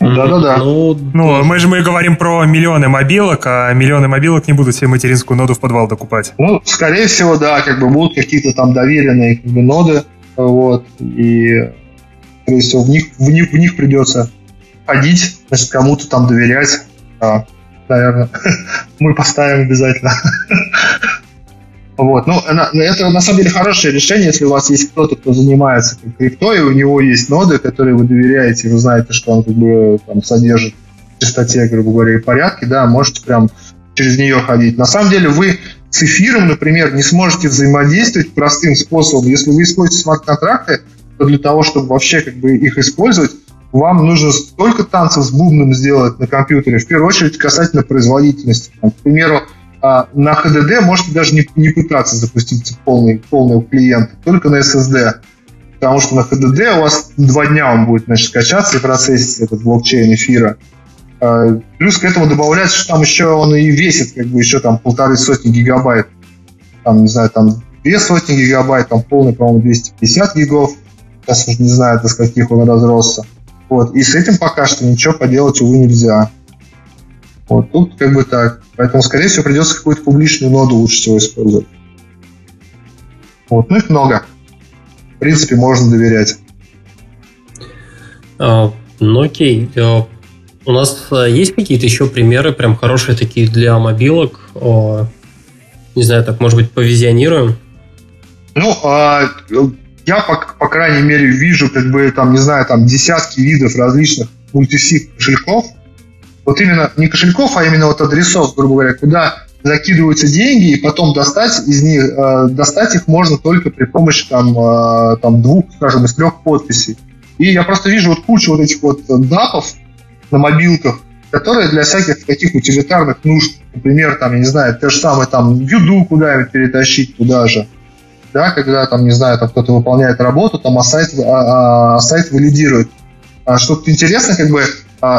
Да-да-да. Ну, ну, мы же мы говорим про миллионы мобилок, а миллионы мобилок не будут себе материнскую ноду в подвал докупать. Ну, скорее всего, да, как бы будут какие-то там доверенные как бы, ноды, вот, и, скорее всего, в них, в них, в них придется ходить, значит, кому-то там доверять. Да, наверное, мы поставим обязательно. Вот. Ну, это на самом деле хорошее решение, если у вас есть кто-то, кто занимается крипто, и у него есть ноды, которые вы доверяете, вы знаете, что он как бы там содержит в чистоте, грубо говоря, и порядке, да, можете прям через нее ходить. На самом деле вы с эфиром, например, не сможете взаимодействовать простым способом. Если вы используете смарт-контракты, то для того, чтобы вообще как бы их использовать, вам нужно столько танцев с бубном сделать на компьютере, в первую очередь касательно производительности. Там, к примеру, а на HDD можете даже не, не пытаться запустить полный, полный клиент, только на SSD. Потому что на HDD у вас два дня он будет значит, скачаться и процессить этот блокчейн эфира. А, плюс к этому добавляется, что там еще он и весит как бы еще там полторы сотни гигабайт. Там, не знаю, там две сотни гигабайт, там полный, по-моему, 250 гигов. Сейчас уже не знаю, до скольких он разросся. Вот. И с этим пока что ничего поделать, увы, нельзя. Вот тут как бы так. Поэтому, скорее всего, придется какую-то публичную ноду лучше всего использовать. Вот. Ну, их много. В принципе, можно доверять. А, ну, окей. А, у нас а, есть какие-то еще примеры, прям хорошие такие для мобилок? А, не знаю, так, может быть, повизионируем? Ну, а, я, по, по крайней мере, вижу, как бы, там, не знаю, там, десятки видов различных мультисик кошельков. Вот именно не кошельков, а именно вот адресов, грубо говоря, куда закидываются деньги, и потом достать из них, э, достать их можно только при помощи там, э, там двух, скажем, из трех подписей. И я просто вижу вот кучу вот этих вот дапов на мобилках, которые для всяких таких утилитарных нужд, например, там, я не знаю, те же самые там юду куда-нибудь перетащить туда же, да, когда там, не знаю, там кто-то выполняет работу, там, а сайт, а, а, сайт валидирует. А что-то интересно, как бы а,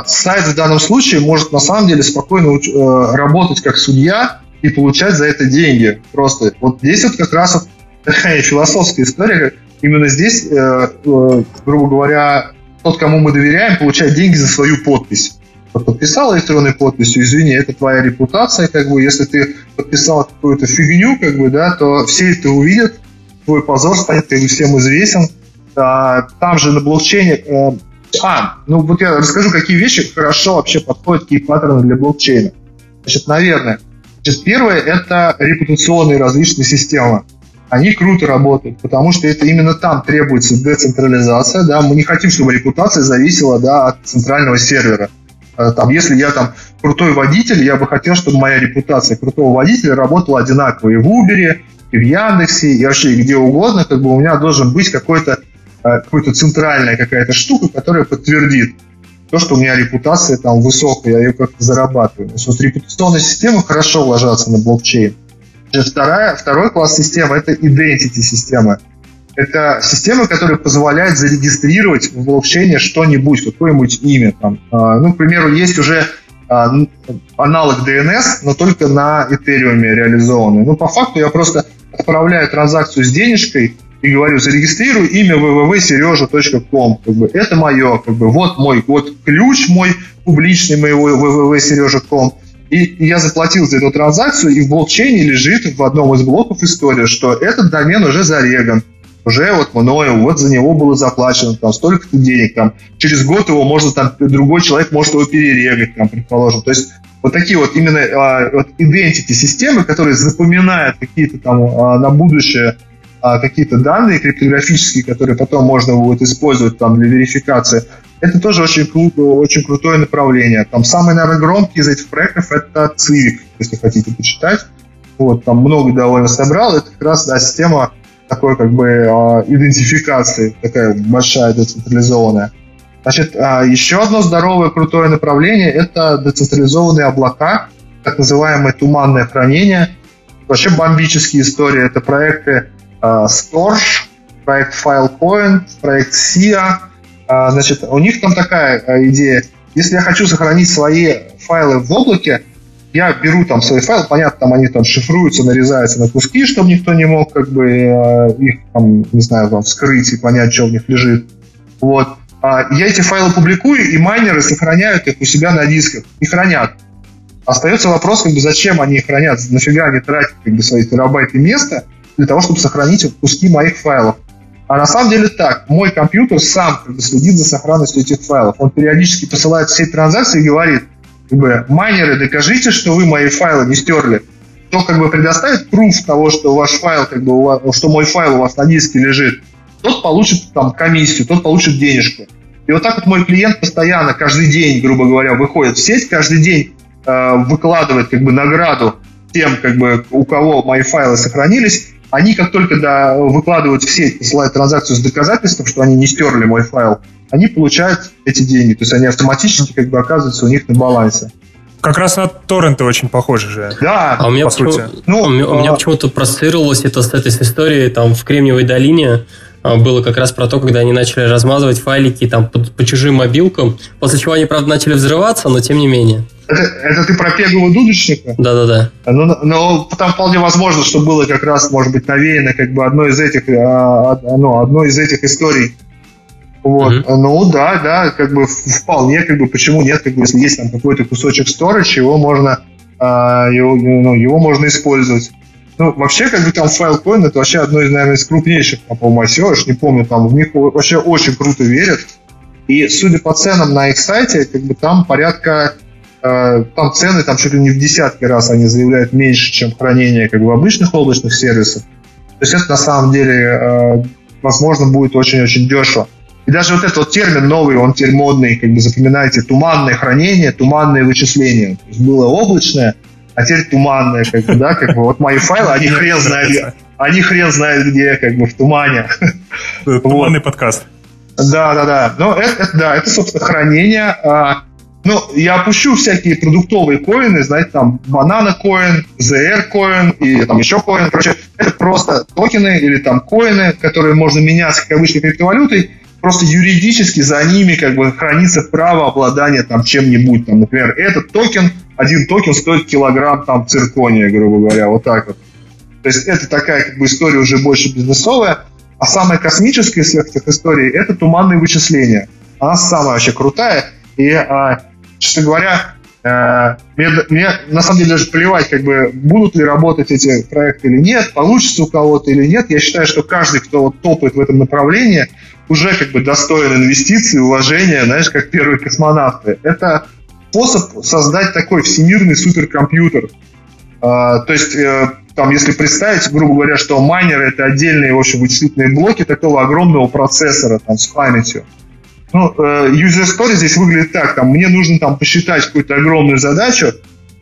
сайт в данном случае может на самом деле спокойно э, работать как судья и получать за это деньги. Просто вот здесь вот как раз вот такая философская история. Именно здесь, э, э, грубо говоря, тот, кому мы доверяем, получает деньги за свою подпись. Вот подписал электронной подписью, извини, это твоя репутация, как бы, если ты подписал какую-то фигню, как бы, да, то все это увидят, твой позор станет как бы всем известен. А, там же на блокчейне... А, ну вот я расскажу, какие вещи хорошо вообще подходят, какие паттерны для блокчейна. Значит, наверное, значит, первое – это репутационные различные системы. Они круто работают, потому что это именно там требуется децентрализация. Да? Мы не хотим, чтобы репутация зависела да, от центрального сервера. Э, там, если я там крутой водитель, я бы хотел, чтобы моя репутация крутого водителя работала одинаково и в Uber, и в Яндексе, и вообще где угодно, как бы у меня должен быть какой-то э, какой-то центральная какая-то штука, которая подтвердит то, что у меня репутация там высокая, я ее как-то зарабатываю. То есть вот репутационная система хорошо ложатся на блокчейн. Вторая, второй класс системы – это identity система. Это система, которая позволяет зарегистрировать в блокчейне что-нибудь, какое-нибудь имя. Там. А, ну, к примеру, есть уже аналог DNS, но только на Ethereum реализованный. Ну, по факту я просто отправляю транзакцию с денежкой и говорю, зарегистрирую имя www.serежа.com. Как бы, это мое, как бы, вот мой, вот ключ мой публичный моего www.serежа.com. И я заплатил за эту транзакцию, и в блокчейне лежит в одном из блоков история, что этот домен уже зареган уже вот мною, вот за него было заплачено там столько-то денег, там через год его можно там другой человек может его перерегать, там предположим. То есть вот такие вот именно а, вот identity системы, которые запоминают какие-то там а, на будущее а, какие-то данные криптографические, которые потом можно будет использовать там для верификации. Это тоже очень круто, очень крутое направление. Там самый, наверное, громкий из этих проектов это Civic, если хотите почитать. Вот, там много довольно собрал. Это как раз да, система такой как бы а, идентификации, такая большая децентрализованная. Значит, а, еще одно здоровое крутое направление – это децентрализованные облака, так называемое туманное хранение. Вообще бомбические истории. Это проекты Storch, проект Filecoin, проект SIA. Значит, у них там такая идея. Если я хочу сохранить свои файлы в облаке, я беру там свой файл, понятно, там они там шифруются, нарезаются на куски, чтобы никто не мог как бы э, их там, не знаю, там, вскрыть и понять, что в них лежит. Вот. А я эти файлы публикую, и майнеры сохраняют их у себя на дисках и хранят. Остается вопрос, как бы, зачем они хранят, нафига они тратят как бы, свои терабайты места для того, чтобы сохранить куски моих файлов. А на самом деле так, мой компьютер сам следит за сохранностью этих файлов. Он периодически посылает все транзакции и говорит, как бы, майнеры, докажите, что вы мои файлы не стерли. Кто как бы предоставит пруф того, что ваш файл, как бы, вас, что мой файл у вас на диске лежит, тот получит там комиссию, тот получит денежку. И вот так вот мой клиент постоянно, каждый день, грубо говоря, выходит в сеть, каждый день э, выкладывает как бы награду тем, как бы, у кого мои файлы сохранились. Они как только да, выкладывают в сеть, посылают транзакцию с доказательством, что они не стерли мой файл, они получают эти деньги. То есть они автоматически как бы оказываются у них на балансе. Как раз на торренты очень похожи же. Да, а у меня, почему, ну, у меня, а... меня почему-то проассоциировалось это с этой историей там в Кремниевой долине было как раз про то, когда они начали размазывать файлики там по, по чужим мобилкам, после чего они, правда, начали взрываться, но тем не менее. Это, это ты про пегового дудочника? Да-да-да. Ну, ну, там вполне возможно, что было как раз, может быть, навеяно как бы одной из этих, а, ну, одной из этих историй Вот. Mm-hmm. Ну да, да, как бы вполне, как бы почему нет, как бы если есть там какой-то кусочек storage, его можно, а, его, ну, его можно использовать. Ну, вообще, как бы там Filecoin это вообще одно из, наверное, из крупнейших, по-моему, ICO, не помню, там в них вообще очень круто верят. И судя по ценам на их сайте, как бы там порядка э, там цены там чуть ли не в десятки раз они заявляют меньше, чем хранение как бы обычных облачных сервисов. То есть это на самом деле э, возможно будет очень-очень дешево. И даже вот этот вот термин новый, он теперь модный, как бы запоминайте, туманное хранение, туманное вычисление. То есть было облачное, а теперь туманное, как бы, да, как бы вот мои файлы, они хрен знает, они хрен знает где, как бы в тумане. Туманный подкаст. Да, да, да. Но это, это, да, это, собственно, хранение. А, ну, я опущу всякие продуктовые коины, знаете, там, банана коин, ZR коин и там еще коин. Короче, это просто токены или там коины, которые можно менять как обычной криптовалютой, просто юридически за ними как бы хранится право обладания там чем-нибудь. Там, например, этот токен, один токен стоит килограмм там циркония, грубо говоря, вот так вот. То есть это такая как бы история уже больше бизнесовая. А самая космическая из всех этих историй – это туманные вычисления. Она самая вообще крутая. И, а, честно говоря, э, мне, мне на самом деле даже плевать, как бы, будут ли работать эти проекты или нет, получится у кого-то или нет. Я считаю, что каждый, кто вот топает в этом направлении, уже как бы достоин инвестиций, уважения, знаешь, как первые космонавты. Это способ создать такой всемирный суперкомпьютер. А, то есть, э, там, если представить, грубо говоря, что майнеры это отдельные, в общем, вычислительные блоки такого огромного процессора там, с памятью. Ну, э, user story здесь выглядит так, там, мне нужно там посчитать какую-то огромную задачу,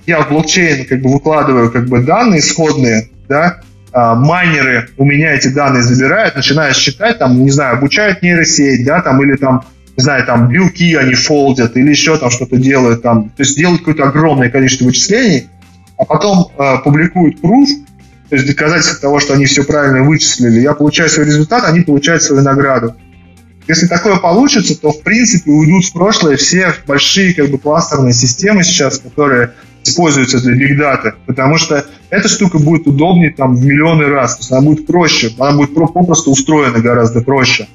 я в блокчейн как бы выкладываю как бы данные исходные, да, а, майнеры у меня эти данные забирают, начинают считать, там, не знаю, обучают нейросеть, да, там, или там, не знаю, там, белки они фолдят, или еще там что-то делают, там, то есть делают какое-то огромное количество вычислений, а потом э, публикуют proof, то есть доказательство того, что они все правильно вычислили, я получаю свой результат, они получают свою награду. Если такое получится, то, в принципе, уйдут в прошлое все большие как бы кластерные системы сейчас, которые используется для Big Data, потому что эта штука будет удобнее там в миллионы раз, то есть она будет проще, она будет попросту устроена гораздо проще.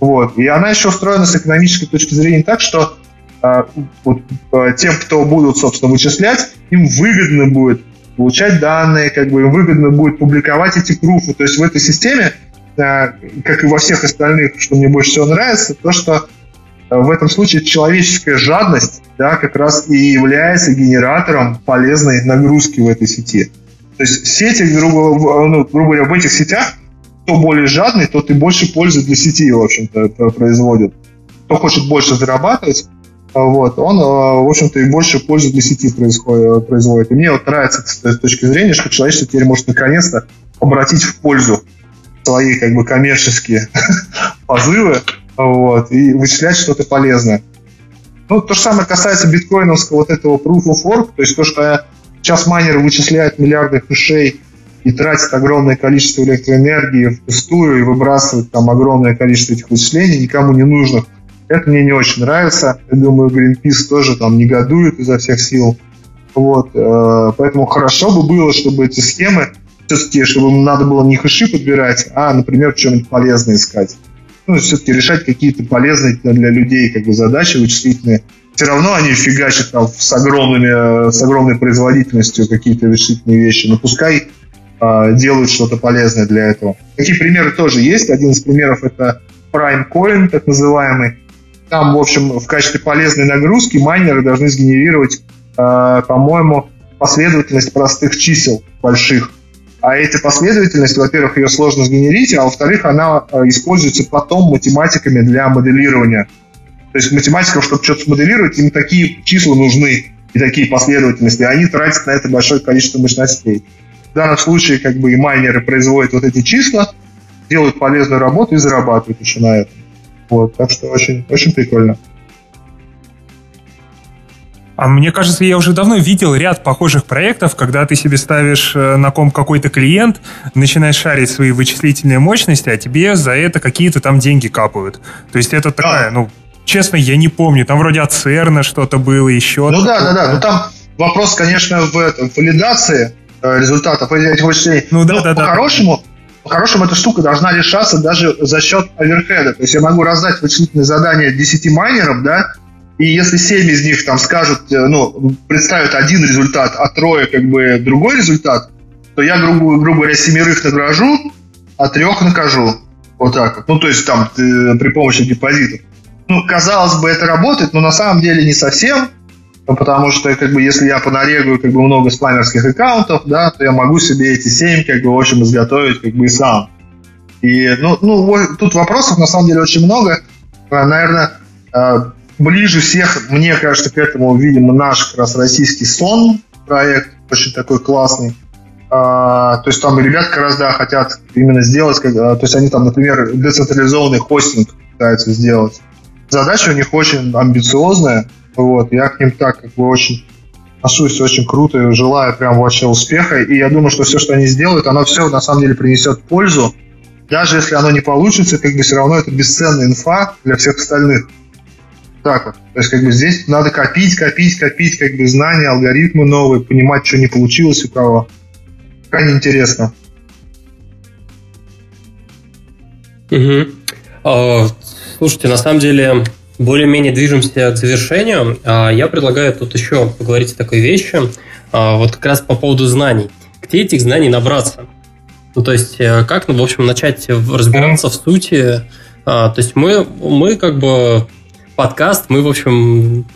Вот. И она еще устроена с экономической точки зрения так, что а, вот, а, тем, кто будут, собственно, вычислять, им выгодно будет получать данные, как бы им выгодно будет публиковать эти пруфы. То есть в этой системе, а, как и во всех остальных, что мне больше всего нравится, то, что в этом случае человеческая жадность да, как раз и является генератором полезной нагрузки в этой сети. То есть сети, грубо, ну, грубо говоря, в этих сетях кто более жадный, тот и больше пользы для сети, в общем-то, производит. Кто хочет больше зарабатывать, вот, он, в общем-то, и больше пользы для сети происходит, производит. И мне вот нравится с точки зрения, что человечество теперь может наконец-то обратить в пользу свои как бы коммерческие позывы вот, и вычислять что-то полезное. Ну, то же самое касается биткоиновского вот этого proof of work, то есть то, что сейчас майнеры вычисляют миллиарды хэшей и тратят огромное количество электроэнергии впустую и выбрасывают там огромное количество этих вычислений, никому не нужных. Это мне не очень нравится. Я думаю, Greenpeace тоже там негодует изо всех сил. Вот, э, поэтому хорошо бы было, чтобы эти схемы все-таки, чтобы надо было не хэши подбирать, а, например, что-нибудь полезное искать ну, все-таки решать какие-то полезные для людей как бы, задачи вычислительные. Все равно они фигачат там с, огромными, с огромной производительностью какие-то вычислительные вещи. Но пускай э, делают что-то полезное для этого. Такие примеры тоже есть. Один из примеров это Prime Coin, так называемый. Там, в общем, в качестве полезной нагрузки майнеры должны сгенерировать, э, по-моему, последовательность простых чисел больших. А эта последовательность, во-первых, ее сложно сгенерить, а во-вторых, она э, используется потом математиками для моделирования. То есть математикам, чтобы что-то смоделировать, им такие числа нужны и такие последовательности, и они тратят на это большое количество мощностей. В данном случае как бы и майнеры производят вот эти числа, делают полезную работу и зарабатывают еще на этом. Вот, так что очень, очень прикольно. А мне кажется, я уже давно видел ряд похожих проектов, когда ты себе ставишь э, на ком какой-то клиент, начинаешь шарить свои вычислительные мощности, а тебе за это какие-то там деньги капают. То есть это такая, ну, честно, я не помню, там вроде от ЦЕРНа что-то было, еще. Ну да, да, да, ну там вопрос, конечно, в этом, валидации результатов этих вычислений. Ну да, Но да, по да. По-хорошему, по-хорошему эта штука должна решаться даже за счет оверхеда. То есть я могу раздать вычислительное задание 10 майнерам, да, и если 7 из них там скажут, э, ну, представят один результат, а трое как бы другой результат, то я, грубо, грубо говоря, семерых награжу, а трех накажу. Вот так вот. Ну, то есть там э, при помощи депозитов. Ну, казалось бы, это работает, но на самом деле не совсем. Ну, потому что, как бы, если я понарегаю как бы много спамерских аккаунтов, да, то я могу себе эти 7, как бы, в общем, изготовить, как бы, и сам. И, ну, ну, тут вопросов, на самом деле, очень много. А, Наверное, а, ближе всех, мне кажется, к этому, видимо, наш как раз российский сон проект, очень такой классный. А, то есть там ребят как раз, да, хотят именно сделать, как, то есть они там, например, децентрализованный хостинг пытаются сделать. Задача у них очень амбициозная, вот, я к ним так как бы очень отношусь очень круто и желаю прям вообще успеха. И я думаю, что все, что они сделают, оно все на самом деле принесет пользу. Даже если оно не получится, как бы все равно это бесценная инфа для всех остальных. Так вот. То есть как бы здесь надо копить, копить, копить как бы знания, алгоритмы новые, понимать, что не получилось у кого. Крайне интересно. Угу. Слушайте, на самом деле более-менее движемся к завершению. А, я предлагаю тут еще поговорить о такой вещи, а, вот как раз по поводу знаний. Где этих знаний набраться? Ну, то есть, э, как, ну, в общем, начать разбираться в сути? А, то есть, мы, мы как бы подкаст, мы, в общем,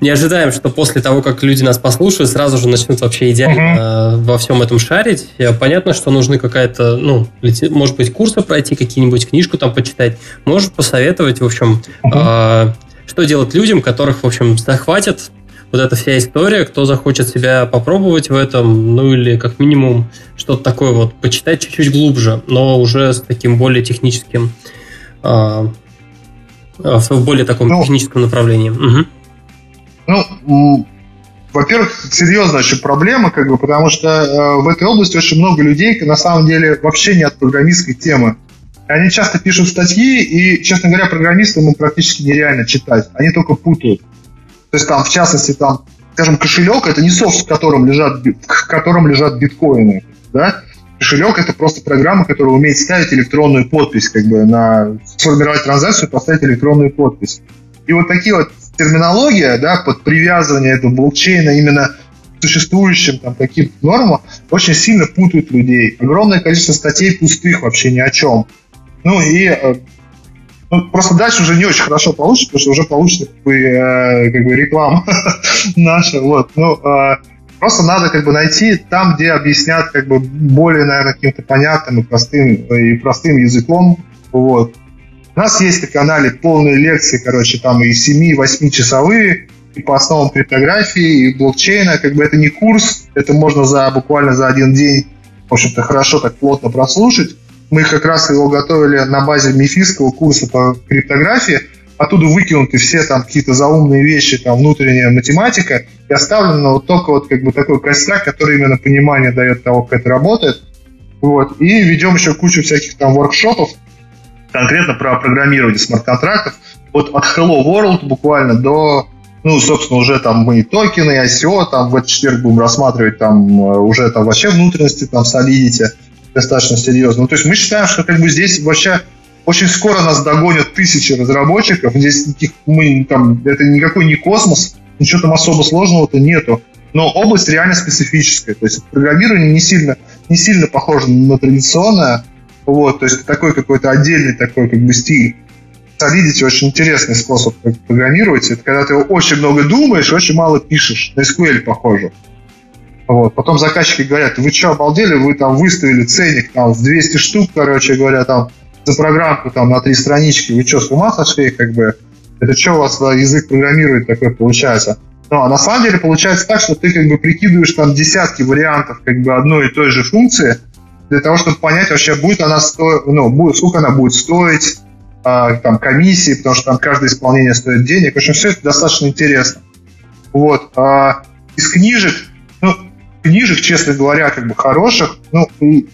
не ожидаем, что после того, как люди нас послушают, сразу же начнут вообще идеально угу. во всем этом шарить. Понятно, что нужны какая-то, ну, может быть, курсы пройти, какие-нибудь книжку там почитать. Может посоветовать, в общем, угу. э, что делать людям, которых, в общем, захватит вот эта вся история, кто захочет себя попробовать в этом, ну или как минимум что-то такое вот почитать чуть-чуть глубже, но уже с таким более техническим, э, в более таком ну, техническом направлении. Угу. Ну, во-первых, серьезная очень проблема, как бы, потому что э, в этой области очень много людей, на самом деле, вообще не от программистской темы. Они часто пишут статьи, и, честно говоря, программистам ему практически нереально читать. Они только путают. То есть там, в частности, там, скажем, кошелек это не софт, в котором лежат, в котором лежат биткоины. Да? Кошелек это просто программа, которая умеет ставить электронную подпись, как бы на сформировать транзакцию, поставить электронную подпись. И вот такие вот терминология, да, под привязывание этого блокчейна именно к существующим там каким-то нормам очень сильно путают людей. Огромное количество статей пустых вообще ни о чем. Ну и э, ну, просто дальше уже не очень хорошо получится, потому что уже получится как бы, э, как бы реклама наша. Вот. Ну, э, просто надо как бы найти там, где объяснят как бы более, наверное, каким-то понятным и простым, и простым языком. Вот. У нас есть на канале полные лекции, короче, там и 7-8 часовые, и по основам криптографии, и блокчейна. Как бы это не курс, это можно за буквально за один день, в общем-то, хорошо так плотно прослушать. Мы как раз его готовили на базе мифийского курса по криптографии. Оттуда выкинуты все там какие-то заумные вещи, там внутренняя математика, и оставлено вот только вот как бы такой костяк, который именно понимание дает того, как это работает. Вот. И ведем еще кучу всяких там воркшопов, конкретно про программирование смарт-контрактов. Вот от Hello World буквально до, ну, собственно, уже там мы и токены, и ICO, там в этот четверг будем рассматривать там э, уже там вообще внутренности, там Solidity достаточно серьезно. Ну, то есть мы считаем, что как бы здесь вообще очень скоро нас догонят тысячи разработчиков. Здесь никаких, мы, там, это никакой не космос, ничего там особо сложного-то нету. Но область реально специфическая. То есть программирование не сильно, не сильно похоже на традиционное. Вот, то есть такой какой-то отдельный такой как бы стиль. Solidity очень интересный способ программировать. Это когда ты очень много думаешь, очень мало пишешь. На SQL похоже. Вот. Потом заказчики говорят, вы что, обалдели, вы там выставили ценник там в 200 штук, короче говоря, там за программку там на три странички, вы что, с ума сошли, как бы? Это что у вас язык программирует такой получается? Ну, а на самом деле получается так, что ты как бы прикидываешь там десятки вариантов как бы одной и той же функции, для того, чтобы понять вообще, будет она стоить, ну, будет, сколько она будет стоить, а, там, комиссии, потому что там каждое исполнение стоит денег. В общем, все это достаточно интересно. Вот. А из книжек, ну, книжек, честно говоря, как бы хороших, ну, и,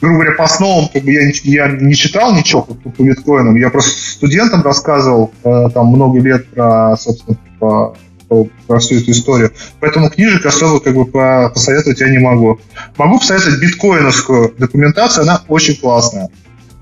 грубо говоря, по основам, как бы я, я не читал ничего по, по биткоинам, я просто студентам рассказывал э, там много лет про, собственно, по про всю эту историю. Поэтому книжек особо как бы посоветовать я не могу. Могу посоветовать биткоиновскую документацию, она очень классная.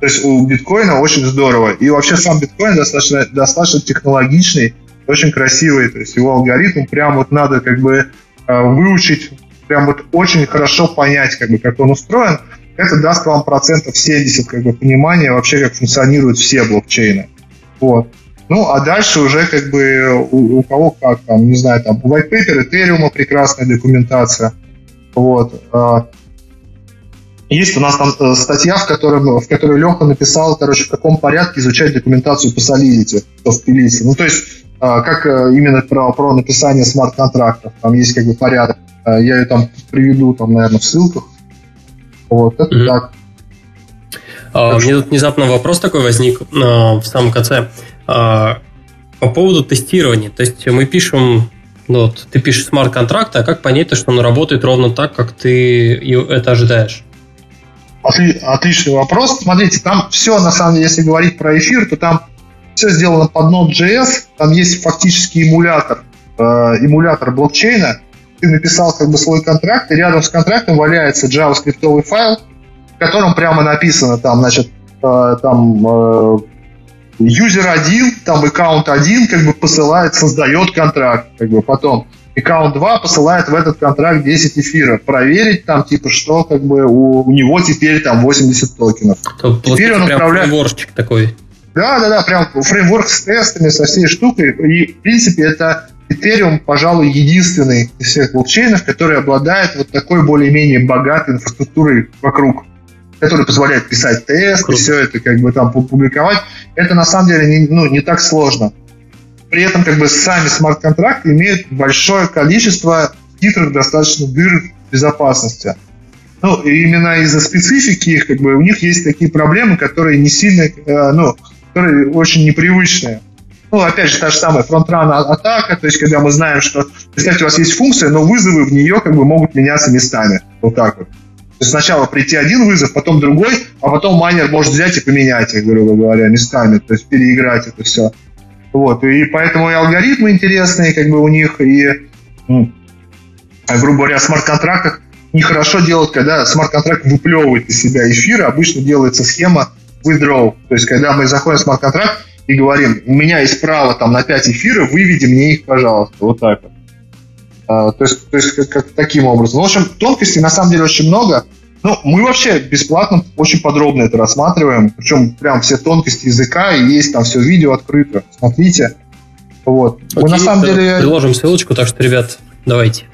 То есть у биткоина очень здорово. И вообще сам биткоин достаточно, достаточно технологичный, очень красивый. То есть его алгоритм прям вот надо как бы э, выучить, прям вот очень хорошо понять, как бы, как он устроен. Это даст вам процентов 70 как бы, понимания вообще, как функционируют все блокчейны. Вот. Ну, а дальше уже как бы у, у кого как, там, не знаю, там, white paper, Ethereum, прекрасная документация. Вот. А, есть у нас там э, статья, в, котором, в которой Леха написал, короче, в каком порядке изучать документацию по Solidity, что в Пелисе. Ну, то есть, а, как э, именно про, про написание смарт-контрактов. Там есть как бы порядок. А, я ее там приведу, там, наверное, в ссылках. Вот, это mm-hmm. так. А, мне тут внезапно вопрос такой возник а, в самом конце. А, по поводу тестирования. То есть мы пишем, ну, вот, ты пишешь смарт-контракт, а как понять, что он работает ровно так, как ты это ожидаешь? Отли, отличный вопрос. Смотрите, там все, на самом деле, если говорить про эфир, то там все сделано под Node.js, там есть фактически эмулятор, э, эмулятор блокчейна. Ты написал как бы свой контракт, и рядом с контрактом валяется JavaScript файл, в котором прямо написано там, значит, э, там э, юзер один, там аккаунт один как бы посылает, создает контракт, как бы потом аккаунт 2 посылает в этот контракт 10 эфиров. Проверить там, типа, что как бы у, у него теперь там 80 токенов. То теперь он управляет... фреймворчик такой. Да, да, да, прям фреймворк с тестами, со всей штукой. И, в принципе, это Ethereum, пожалуй, единственный из всех блокчейнов, который обладает вот такой более-менее богатой инфраструктурой вокруг который позволяет писать тесты, Круто. все это как бы там публиковать, это на самом деле не, ну, не так сложно. При этом как бы сами смарт-контракты имеют большое количество хитрых достаточно дыр безопасности. Ну, именно из-за специфики их, как бы, у них есть такие проблемы, которые не сильно, э, ну, которые очень непривычные. Ну, опять же, та же самая фронтран атака, то есть, когда мы знаем, что, представьте, у вас есть функция, но вызовы в нее как бы могут меняться местами. Вот так вот есть сначала прийти один вызов, потом другой, а потом майнер может взять и поменять их, грубо говоря, местами, то есть переиграть это все. Вот, и поэтому и алгоритмы интересные, как бы у них, и, ну, грубо говоря, в смарт-контрактах нехорошо делать, когда смарт-контракт выплевывает из себя эфир, обычно делается схема withdraw. То есть, когда мы заходим в смарт-контракт и говорим, у меня есть право там на 5 эфиров, выведи мне их, пожалуйста. Вот так вот. А, то есть, то есть как, как таким образом. Ну, в общем, тонкостей на самом деле очень много. Ну, мы вообще бесплатно очень подробно это рассматриваем. Причем прям все тонкости языка, и есть там все видео открыто. Смотрите. Вот. Окей, мы на самом деле... Приложим ссылочку, так что, ребят, давайте.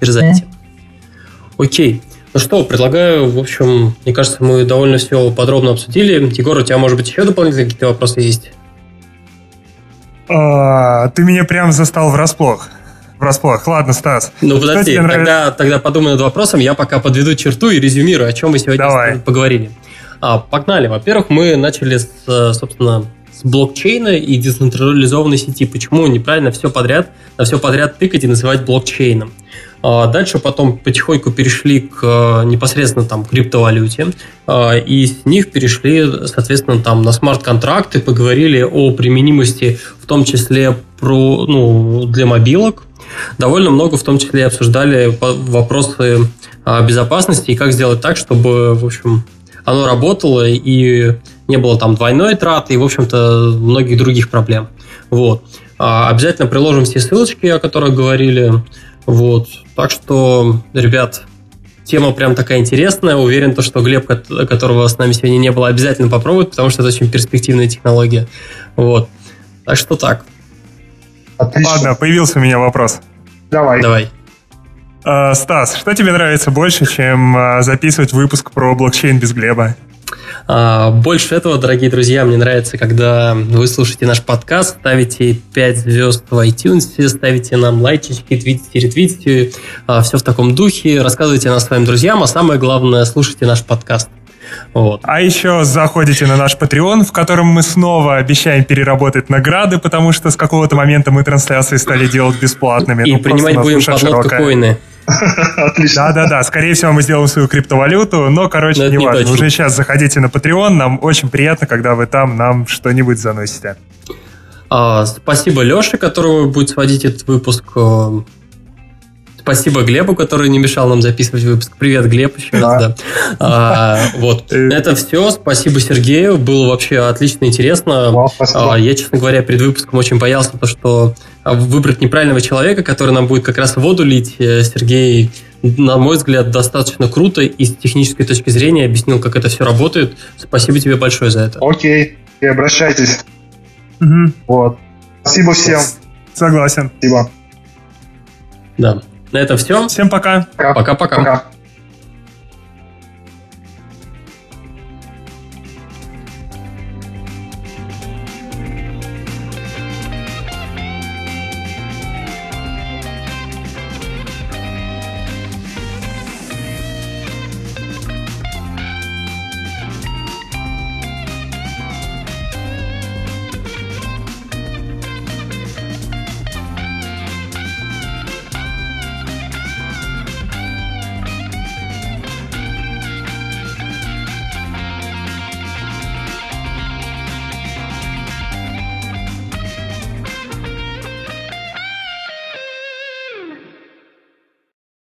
Дерзайте. Mm. Окей. Ну что, предлагаю, в общем, мне кажется, мы довольно все подробно обсудили. Егор, у тебя, может быть, еще дополнительные какие-то вопросы есть? А, ты меня прям застал врасплох врасплох. Ладно, Стас. Ну, подожди, тогда, тогда подумай над вопросом. Я пока подведу черту и резюмирую, о чем мы сегодня Давай. поговорили. А, погнали. Во-первых, мы начали с, собственно, с блокчейна и децентрализованной сети. Почему неправильно все подряд, на все подряд тыкать и называть блокчейном? А дальше потом потихоньку перешли к непосредственно там криптовалюте, а, и с них перешли, соответственно, там на смарт-контракты, поговорили о применимости, в том числе про, ну, для мобилок, довольно много в том числе обсуждали вопросы безопасности и как сделать так, чтобы, в общем, оно работало и не было там двойной траты и, в общем-то, многих других проблем. Вот. А, обязательно приложим все ссылочки, о которых говорили. Вот. Так что, ребят, тема прям такая интересная. Уверен, то, что Глеб, которого с нами сегодня не было, обязательно попробует, потому что это очень перспективная технология. Вот. Так что так. Отлично. Ладно, появился у меня вопрос. Давай. Давай. Uh, Стас, что тебе нравится больше, чем uh, записывать выпуск про блокчейн без Глеба? Uh, больше этого, дорогие друзья, мне нравится, когда вы слушаете наш подкаст, ставите 5 звезд в iTunes, ставите нам лайчики, твитите, ретвитите, все в таком духе, рассказывайте нас своим друзьям, а самое главное, слушайте наш подкаст. Вот. А еще заходите на наш Patreon, в котором мы снова обещаем переработать награды, потому что с какого-то момента мы трансляции стали делать бесплатными. И ну, принимать будем подлодку коины. Отлично. Да-да-да, скорее всего мы сделаем свою криптовалюту, но, короче, но не важно. Не Уже сейчас заходите на Patreon, нам очень приятно, когда вы там нам что-нибудь заносите. А, спасибо Леше, которого будет сводить этот выпуск. Спасибо Глебу, который не мешал нам записывать выпуск. Привет, Глеб, еще да. раз, да. А, вот. Э. Это все. Спасибо Сергею. Было вообще отлично интересно. Wow, а, я, честно говоря, перед выпуском очень боялся, то, что выбрать неправильного человека, который нам будет как раз воду лить. Э, Сергей, на мой взгляд, достаточно круто и с технической точки зрения объяснил, как это все работает. Спасибо тебе большое за это. Окей, и обращайтесь. Угу. Вот. Спасибо всем. Согласен. Спасибо. Да. На этом все. Всем пока. Пока-пока.